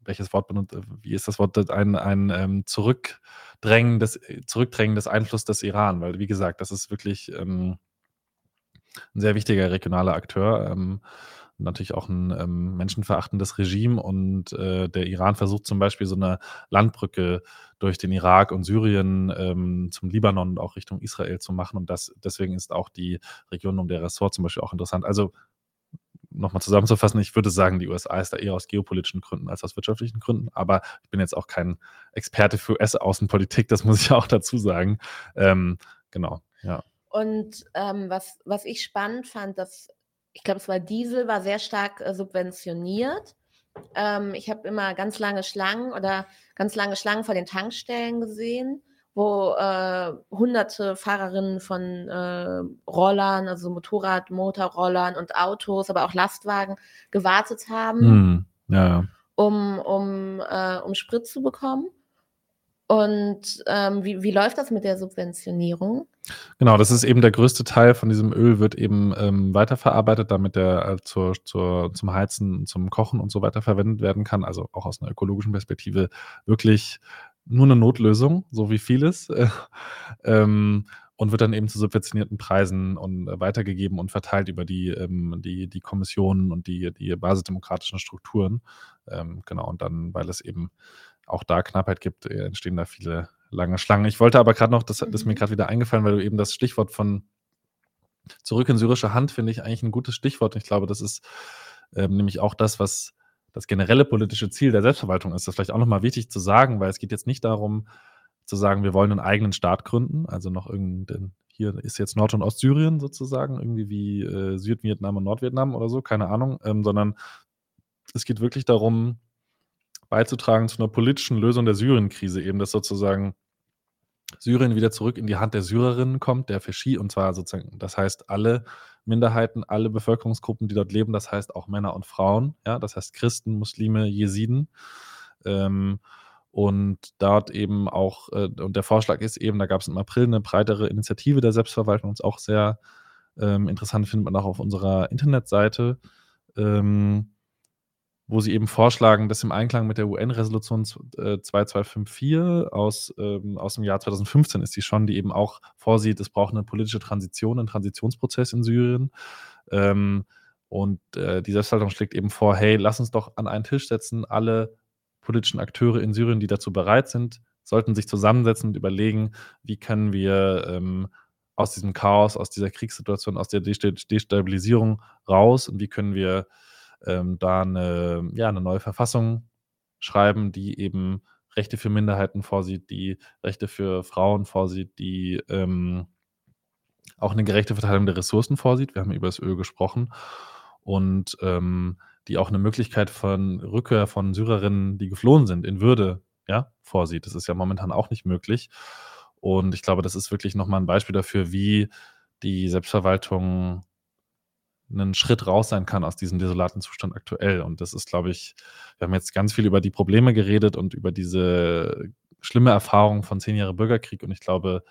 welches Wort benutzt, wie ist das Wort, ein, ein ähm, Zurückdrängen, des, Zurückdrängen des Einflusses des Iran, weil wie gesagt, das ist wirklich ähm, ein sehr wichtiger regionaler Akteur, ähm, natürlich auch ein ähm, menschenverachtendes Regime und äh, der Iran versucht zum Beispiel so eine Landbrücke durch den Irak und Syrien ähm, zum Libanon und auch Richtung Israel zu machen und das deswegen ist auch die Region um der Ressort zum Beispiel auch interessant. Also nochmal zusammenzufassen, ich würde sagen, die USA ist da eher aus geopolitischen Gründen als aus wirtschaftlichen Gründen, aber ich bin jetzt auch kein Experte für US-Außenpolitik, das muss ich auch dazu sagen. Ähm, genau, ja. Und ähm, was, was ich spannend fand, dass ich glaube, es war Diesel, war sehr stark äh, subventioniert. Ähm, ich habe immer ganz lange Schlangen oder ganz lange Schlangen vor den Tankstellen gesehen, wo äh, hunderte Fahrerinnen von äh, Rollern, also Motorrad, Motorrollern und Autos, aber auch Lastwagen gewartet haben, ja, ja. um, um, äh, um Sprit zu bekommen. Und ähm, wie, wie läuft das mit der Subventionierung? Genau, das ist eben der größte Teil von diesem Öl, wird eben ähm, weiterverarbeitet, damit der äh, zur, zur, zum Heizen, zum Kochen und so weiter verwendet werden kann. Also auch aus einer ökologischen Perspektive wirklich nur eine Notlösung, so wie vieles. Äh, ähm, und wird dann eben zu subventionierten Preisen und äh, weitergegeben und verteilt über die, ähm, die, die Kommissionen und die, die basisdemokratischen Strukturen. Ähm, genau, und dann, weil es eben auch da Knappheit gibt, äh, entstehen da viele lange Schlangen. Ich wollte aber gerade noch, das, das ist mir Mhm. gerade wieder eingefallen, weil du eben das Stichwort von zurück in syrische Hand finde ich eigentlich ein gutes Stichwort. Ich glaube, das ist ähm, nämlich auch das, was das generelle politische Ziel der Selbstverwaltung ist. Das ist vielleicht auch nochmal wichtig zu sagen, weil es geht jetzt nicht darum, zu sagen, wir wollen einen eigenen Staat gründen, also noch irgendein, hier ist jetzt Nord- und Ostsyrien sozusagen, irgendwie wie äh, Südvietnam und Nordvietnam oder so, keine Ahnung, ähm, sondern es geht wirklich darum, beizutragen zu einer politischen Lösung der Syrien-Krise, eben dass sozusagen Syrien wieder zurück in die Hand der Syrerinnen kommt, der Fischi, und zwar sozusagen, das heißt alle Minderheiten, alle Bevölkerungsgruppen, die dort leben, das heißt auch Männer und Frauen, ja, das heißt Christen, Muslime, Jesiden. Ähm, und dort eben auch, äh, und der Vorschlag ist eben, da gab es im April eine breitere Initiative der Selbstverwaltung, uns auch sehr ähm, interessant findet man auch auf unserer Internetseite. Ähm, wo sie eben vorschlagen, dass im Einklang mit der UN-Resolution äh, 2254 aus, ähm, aus dem Jahr 2015 ist die schon, die eben auch vorsieht, es braucht eine politische Transition, einen Transitionsprozess in Syrien. Ähm, und äh, die Selbstverwaltung schlägt eben vor, hey, lass uns doch an einen Tisch setzen, alle politischen Akteure in Syrien, die dazu bereit sind, sollten sich zusammensetzen und überlegen, wie können wir ähm, aus diesem Chaos, aus dieser Kriegssituation, aus der Destabilisierung raus und wie können wir ähm, da eine, ja, eine neue Verfassung schreiben, die eben Rechte für Minderheiten vorsieht, die Rechte für Frauen vorsieht, die ähm, auch eine gerechte Verteilung der Ressourcen vorsieht. Wir haben über das Öl gesprochen. Und ähm, die auch eine Möglichkeit von Rückkehr von Syrerinnen, die geflohen sind, in Würde, ja, vorsieht. Das ist ja momentan auch nicht möglich. Und ich glaube, das ist wirklich nochmal ein Beispiel dafür, wie die Selbstverwaltung einen Schritt raus sein kann aus diesem desolaten Zustand aktuell. Und das ist, glaube ich, wir haben jetzt ganz viel über die Probleme geredet und über diese schlimme Erfahrung von zehn Jahren Bürgerkrieg. Und ich glaube,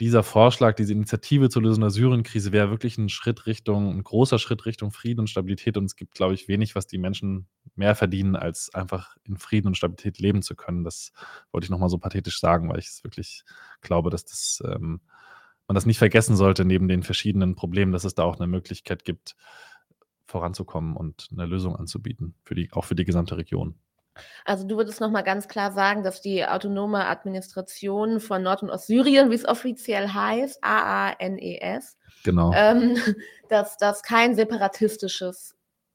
dieser Vorschlag, diese Initiative zur Lösung der Syrien-Krise wäre wirklich ein Schritt Richtung, ein großer Schritt Richtung Frieden und Stabilität. Und es gibt, glaube ich, wenig, was die Menschen mehr verdienen, als einfach in Frieden und Stabilität leben zu können. Das wollte ich nochmal so pathetisch sagen, weil ich es wirklich glaube, dass das ähm, man das nicht vergessen sollte, neben den verschiedenen Problemen, dass es da auch eine Möglichkeit gibt, voranzukommen und eine Lösung anzubieten, für die, auch für die gesamte Region. Also du würdest nochmal ganz klar sagen, dass die autonome Administration von Nord- und Ostsyrien, wie es offiziell heißt, AANES, genau. ähm, dass das kein separatistisches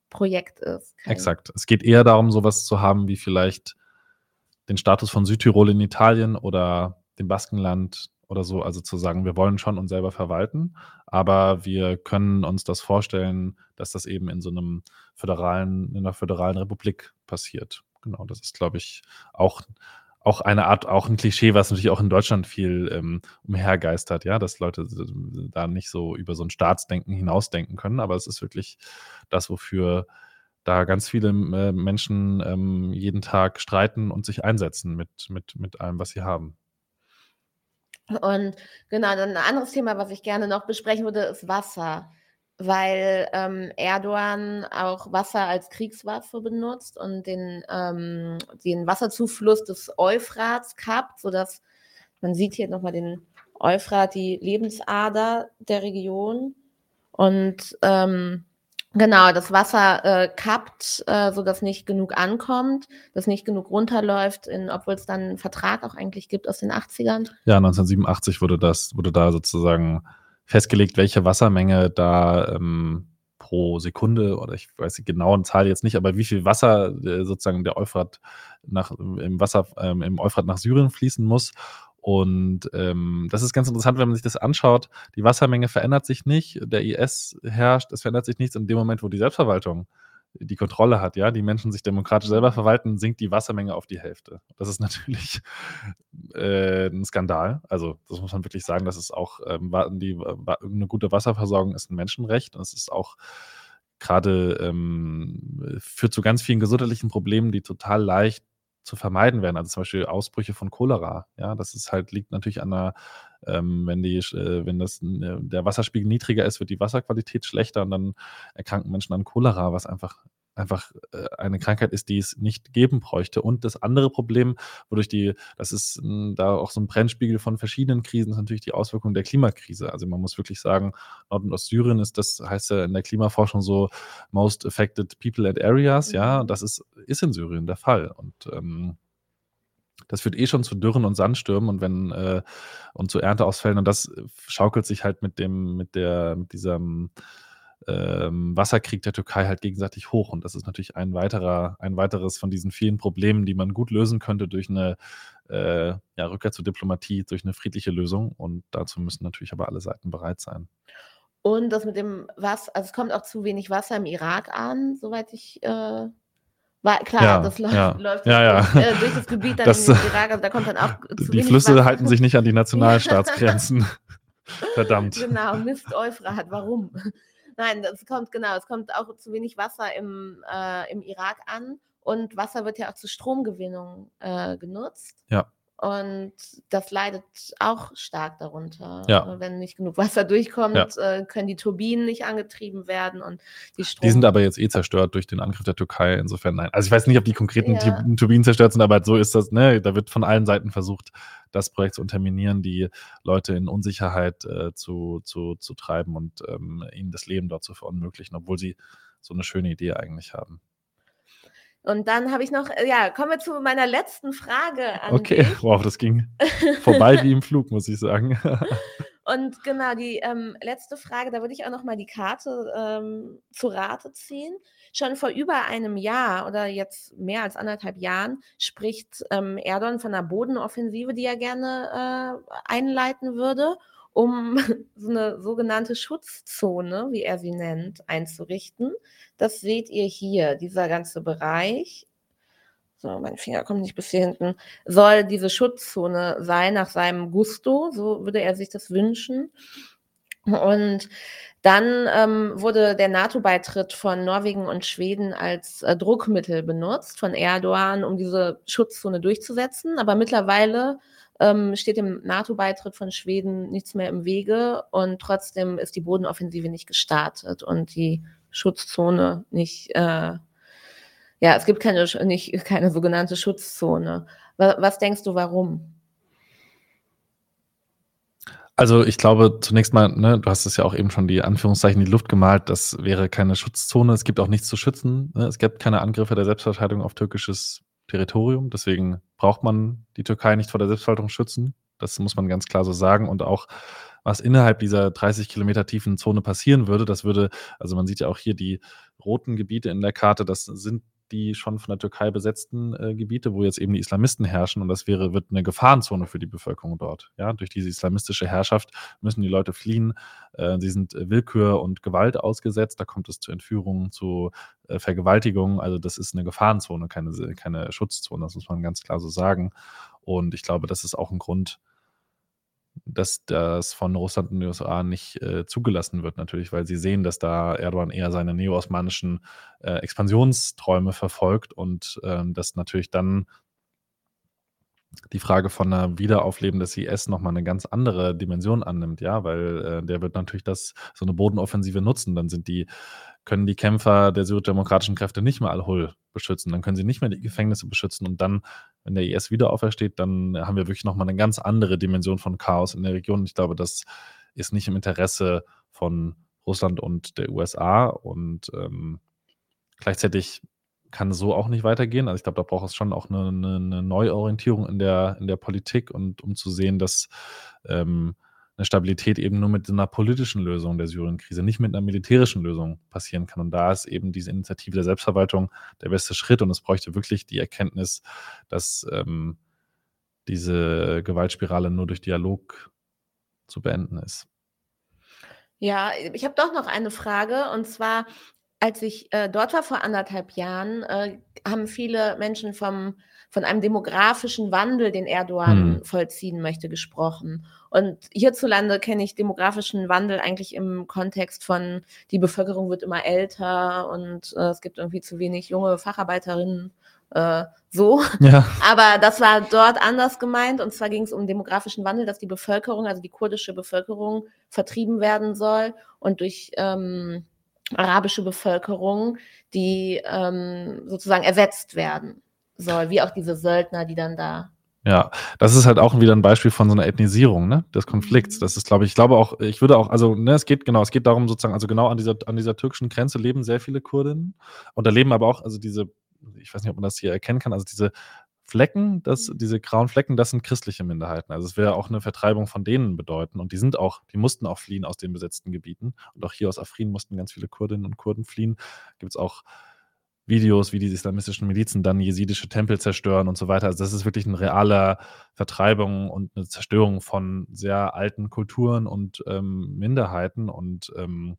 Projekt ist. Exakt. Es geht eher darum, sowas zu haben wie vielleicht den Status von Südtirol in Italien oder dem Baskenland oder so, also zu sagen, wir wollen schon uns selber verwalten, aber wir können uns das vorstellen, dass das eben in so einem föderalen, in einer föderalen Republik passiert. Genau, das ist, glaube ich, auch, auch eine Art, auch ein Klischee, was natürlich auch in Deutschland viel ähm, umhergeistert, ja, dass Leute da nicht so über so ein Staatsdenken hinausdenken können, aber es ist wirklich das, wofür da ganz viele äh, Menschen ähm, jeden Tag streiten und sich einsetzen mit, mit, mit allem, was sie haben. Und genau, dann ein anderes Thema, was ich gerne noch besprechen würde, ist Wasser, weil ähm, Erdogan auch Wasser als Kriegswaffe benutzt und den, ähm, den Wasserzufluss des Euphrats kappt, sodass man sieht hier nochmal den Euphrat, die Lebensader der Region. Und ähm, Genau, das Wasser äh, kappt, äh, sodass nicht genug ankommt, dass nicht genug runterläuft, obwohl es dann einen Vertrag auch eigentlich gibt aus den 80ern. Ja, 1987 wurde das, wurde da sozusagen festgelegt, welche Wassermenge da ähm, pro Sekunde oder ich weiß die genauen Zahl jetzt nicht, aber wie viel Wasser äh, sozusagen der Euphrat nach im Wasser ähm, im Euphrat nach Syrien fließen muss. Und ähm, das ist ganz interessant, wenn man sich das anschaut. Die Wassermenge verändert sich nicht, der IS herrscht, es verändert sich nichts. In dem Moment, wo die Selbstverwaltung die Kontrolle hat, ja, die Menschen sich demokratisch selber verwalten, sinkt die Wassermenge auf die Hälfte. Das ist natürlich äh, ein Skandal. Also, das muss man wirklich sagen, das ist auch, ähm, die, eine gute Wasserversorgung ist ein Menschenrecht und es ist auch gerade ähm, führt zu ganz vielen gesundheitlichen Problemen, die total leicht zu vermeiden wären. Also zum Beispiel Ausbrüche von Cholera. Ja, das ist halt, liegt natürlich an der, ähm, wenn die, äh, wenn das, äh, der Wasserspiegel niedriger ist, wird die Wasserqualität schlechter und dann erkranken Menschen an Cholera, was einfach einfach äh, eine Krankheit ist, die es nicht geben bräuchte. Und das andere Problem, wodurch die, das ist hm, da auch so ein Brennspiegel von verschiedenen Krisen, ist natürlich die Auswirkung der Klimakrise. Also man muss wirklich sagen, Nord- und Ostsyrien ist das, heißt ja in der Klimaforschung so most affected people and areas, ja, mhm. das ist, ist in Syrien der Fall. Und ähm, das führt eh schon zu Dürren und Sandstürmen und wenn äh, und zu Ernteausfällen und das schaukelt sich halt mit dem, mit der, mit diesem ähm, Wasserkrieg der Türkei halt gegenseitig hoch. Und das ist natürlich ein weiterer, ein weiteres von diesen vielen Problemen, die man gut lösen könnte durch eine äh, ja, Rückkehr zur Diplomatie, durch eine friedliche Lösung. Und dazu müssen natürlich aber alle Seiten bereit sein. Und das mit dem Wasser, also es kommt auch zu wenig Wasser im Irak an, soweit ich äh, war, klar, ja, das läuft, ja, läuft ja, durch, äh, durch, das Gebiet dann das, in den Irak, also da kommt dann auch zu Die Flüsse Wasser. halten sich nicht an die Nationalstaatsgrenzen. Verdammt. Genau, Mist Euphrat, warum? Nein, es kommt genau, es kommt auch zu wenig Wasser im, äh, im Irak an und Wasser wird ja auch zur Stromgewinnung äh, genutzt. Ja. Und das leidet auch stark darunter. Ja. Wenn nicht genug Wasser durchkommt, ja. äh, können die Turbinen nicht angetrieben werden und die Strom. Die sind aber jetzt eh zerstört durch den Angriff der Türkei. Insofern nein. Also ich weiß nicht, ob die konkreten ja. Turbinen zerstört sind, aber so ist das. Ne? Da wird von allen Seiten versucht, das Projekt zu unterminieren, die Leute in Unsicherheit äh, zu, zu, zu treiben und ähm, ihnen das Leben dort zu verunmöglichen, obwohl sie so eine schöne Idee eigentlich haben. Und dann habe ich noch, äh, ja, kommen wir zu meiner letzten Frage an Okay, dich. wow, das ging vorbei wie im Flug, muss ich sagen. Und genau, die ähm, letzte Frage, da würde ich auch noch mal die Karte ähm, zu Rate ziehen. Schon vor über einem Jahr oder jetzt mehr als anderthalb Jahren spricht ähm, Erdogan von einer Bodenoffensive, die er gerne äh, einleiten würde. Um so eine sogenannte Schutzzone, wie er sie nennt, einzurichten. Das seht ihr hier, dieser ganze Bereich. So, mein Finger kommt nicht bis hier hinten. Soll diese Schutzzone sein nach seinem Gusto, so würde er sich das wünschen. Und dann ähm, wurde der NATO-Beitritt von Norwegen und Schweden als äh, Druckmittel benutzt von Erdogan, um diese Schutzzone durchzusetzen. Aber mittlerweile ähm, steht dem NATO-Beitritt von Schweden nichts mehr im Wege und trotzdem ist die Bodenoffensive nicht gestartet und die Schutzzone nicht, äh, ja, es gibt keine, nicht, keine sogenannte Schutzzone. Was, was denkst du, warum? Also ich glaube zunächst mal, ne, du hast es ja auch eben schon die Anführungszeichen in die Luft gemalt, das wäre keine Schutzzone. Es gibt auch nichts zu schützen. Ne? Es gibt keine Angriffe der Selbstverteidigung auf türkisches Territorium. Deswegen braucht man die Türkei nicht vor der Selbstverwaltung schützen. Das muss man ganz klar so sagen. Und auch was innerhalb dieser 30 Kilometer tiefen Zone passieren würde, das würde, also man sieht ja auch hier die roten Gebiete in der Karte, das sind die schon von der Türkei besetzten äh, Gebiete, wo jetzt eben die Islamisten herrschen und das wäre, wird eine Gefahrenzone für die Bevölkerung dort. Ja, durch diese islamistische Herrschaft müssen die Leute fliehen. Äh, sie sind äh, Willkür und Gewalt ausgesetzt. Da kommt es zu Entführungen, zu äh, Vergewaltigungen. Also das ist eine Gefahrenzone, keine, keine Schutzzone. Das muss man ganz klar so sagen. Und ich glaube, das ist auch ein Grund, dass das von Russland und den USA nicht äh, zugelassen wird, natürlich, weil sie sehen, dass da Erdogan eher seine neo-osmanischen äh, Expansionsträume verfolgt und ähm, dass natürlich dann die Frage von einer Wiederaufleben des IS nochmal eine ganz andere Dimension annimmt, ja, weil äh, der wird natürlich das so eine Bodenoffensive nutzen. Dann sind die können die Kämpfer der syrisch-demokratischen Kräfte nicht mehr Al-Hol beschützen. Dann können sie nicht mehr die Gefängnisse beschützen. Und dann, wenn der IS wieder aufersteht, dann haben wir wirklich nochmal eine ganz andere Dimension von Chaos in der Region. Ich glaube, das ist nicht im Interesse von Russland und der USA. Und ähm, gleichzeitig kann so auch nicht weitergehen. Also ich glaube, da braucht es schon auch eine, eine, eine Neuorientierung in der, in der Politik und um zu sehen, dass ähm, eine Stabilität eben nur mit einer politischen Lösung der Syrien-Krise, nicht mit einer militärischen Lösung passieren kann. Und da ist eben diese Initiative der Selbstverwaltung der beste Schritt. Und es bräuchte wirklich die Erkenntnis, dass ähm, diese Gewaltspirale nur durch Dialog zu beenden ist. Ja, ich habe doch noch eine Frage. Und zwar, als ich äh, dort war vor anderthalb Jahren, äh, haben viele Menschen vom, von einem demografischen Wandel, den Erdogan hm. vollziehen möchte, gesprochen. Und hierzulande kenne ich demografischen Wandel eigentlich im Kontext von, die Bevölkerung wird immer älter und äh, es gibt irgendwie zu wenig junge Facharbeiterinnen. Äh, so. Ja. Aber das war dort anders gemeint. Und zwar ging es um demografischen Wandel, dass die Bevölkerung, also die kurdische Bevölkerung, vertrieben werden soll und durch ähm, arabische Bevölkerung, die ähm, sozusagen ersetzt werden soll, wie auch diese Söldner, die dann da. Ja, das ist halt auch wieder ein Beispiel von so einer Ethnisierung, ne, des Konflikts. Mhm. Das ist, glaube ich, ich glaube auch, ich würde auch, also, ne, es geht, genau, es geht darum sozusagen, also genau an dieser, an dieser türkischen Grenze leben sehr viele Kurdinnen und da leben aber auch, also diese, ich weiß nicht, ob man das hier erkennen kann, also diese Flecken, das, mhm. diese grauen Flecken, das sind christliche Minderheiten. Also es wäre auch eine Vertreibung von denen bedeuten. Und die sind auch, die mussten auch fliehen aus den besetzten Gebieten. Und auch hier aus Afrin mussten ganz viele Kurdinnen und Kurden fliehen. Gibt es auch Videos, wie die islamistischen Milizen dann jesidische Tempel zerstören und so weiter. Also das ist wirklich eine reale Vertreibung und eine Zerstörung von sehr alten Kulturen und ähm, Minderheiten. Und ähm,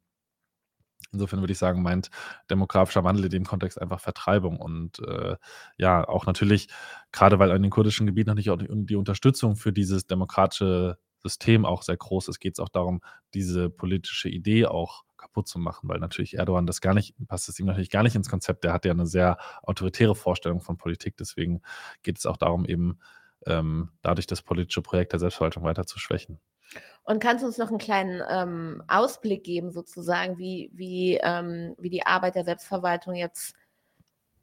Insofern würde ich sagen, meint demografischer Wandel in dem Kontext einfach Vertreibung und äh, ja, auch natürlich, gerade weil in den kurdischen Gebieten natürlich auch die, Unterstützung für dieses demokratische System auch sehr groß ist, geht es auch darum, diese politische Idee auch kaputt zu machen, weil natürlich Erdogan das gar nicht, passt es ihm natürlich gar nicht ins Konzept. Der hat ja eine sehr autoritäre Vorstellung von Politik. Deswegen geht es auch darum, eben ähm, dadurch das politische Projekt der Selbstverwaltung weiter zu schwächen. Und kannst du uns noch einen kleinen ähm, Ausblick geben, sozusagen, wie, wie, ähm, wie die Arbeit der Selbstverwaltung jetzt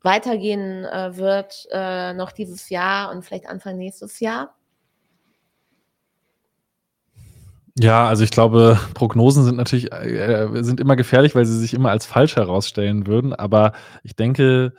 weitergehen äh, wird, äh, noch dieses Jahr und vielleicht Anfang nächstes Jahr? Ja, also ich glaube, Prognosen sind natürlich äh, sind immer gefährlich, weil sie sich immer als falsch herausstellen würden. Aber ich denke,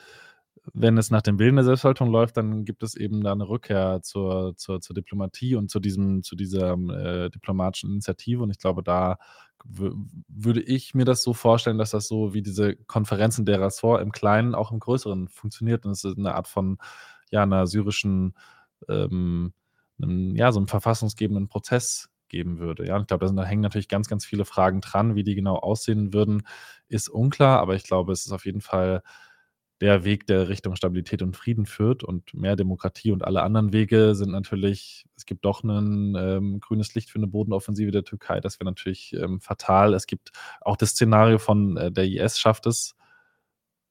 wenn es nach dem Willen der Selbstverwaltung läuft, dann gibt es eben da eine Rückkehr zur, zur, zur Diplomatie und zu diesem, zu dieser äh, diplomatischen Initiative. Und ich glaube, da würde ich mir das so vorstellen, dass das so wie diese Konferenzen der Ressort im Kleinen auch im Größeren funktioniert. Und es ist eine Art von ja, einer syrischen, ähm, einem, ja, so einem verfassungsgebenden Prozess geben würde. Ja, ich glaube, da, da hängen natürlich ganz, ganz viele Fragen dran. Wie die genau aussehen würden, ist unklar, aber ich glaube, es ist auf jeden Fall der Weg, der Richtung Stabilität und Frieden führt und mehr Demokratie und alle anderen Wege sind natürlich, es gibt doch ein ähm, grünes Licht für eine Bodenoffensive der Türkei, das wäre natürlich ähm, fatal. Es gibt auch das Szenario von äh, der IS schafft es,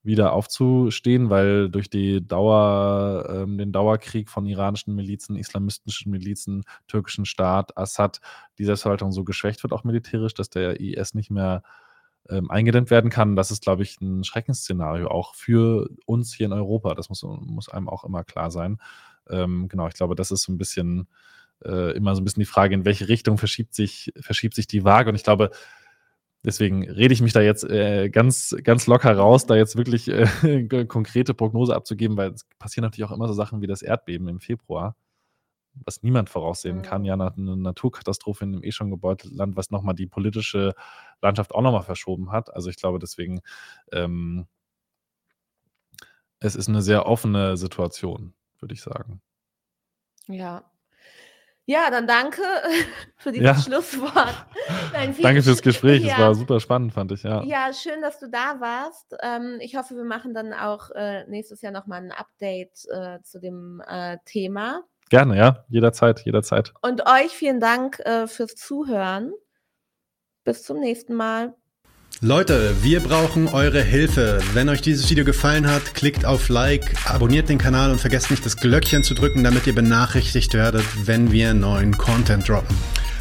wieder aufzustehen, weil durch die Dauer, ähm, den Dauerkrieg von iranischen Milizen, islamistischen Milizen, türkischen Staat, Assad, die Selbstverwaltung so geschwächt wird, auch militärisch, dass der IS nicht mehr ähm, eingedämmt werden kann. Das ist, glaube ich, ein Schreckensszenario auch für uns hier in Europa. Das muss, muss einem auch immer klar sein. Ähm, genau, ich glaube, das ist so ein bisschen äh, immer so ein bisschen die Frage, in welche Richtung verschiebt sich, verschiebt sich die Waage. Und ich glaube, deswegen rede ich mich da jetzt äh, ganz, ganz locker raus, da jetzt wirklich äh, konkrete Prognose abzugeben, weil es passieren natürlich auch immer so Sachen wie das Erdbeben im Februar was niemand voraussehen kann, ja, nach einer Naturkatastrophe in einem eh schon gebeutelten Land, was nochmal die politische Landschaft auch nochmal verschoben hat. Also ich glaube deswegen, ähm, es ist eine sehr offene Situation, würde ich sagen. Ja. Ja, dann danke für dieses ja. Schlusswort. Nein, danke fürs Gespräch, ja. es war super spannend, fand ich, ja. Ja, schön, dass du da warst. Ähm, ich hoffe, wir machen dann auch äh, nächstes Jahr nochmal ein Update äh, zu dem äh, Thema. Gerne, ja. Jederzeit, jederzeit. Und euch vielen Dank äh, fürs Zuhören. Bis zum nächsten Mal. Leute, wir brauchen eure Hilfe. Wenn euch dieses Video gefallen hat, klickt auf Like, abonniert den Kanal und vergesst nicht das Glöckchen zu drücken, damit ihr benachrichtigt werdet, wenn wir neuen Content droppen.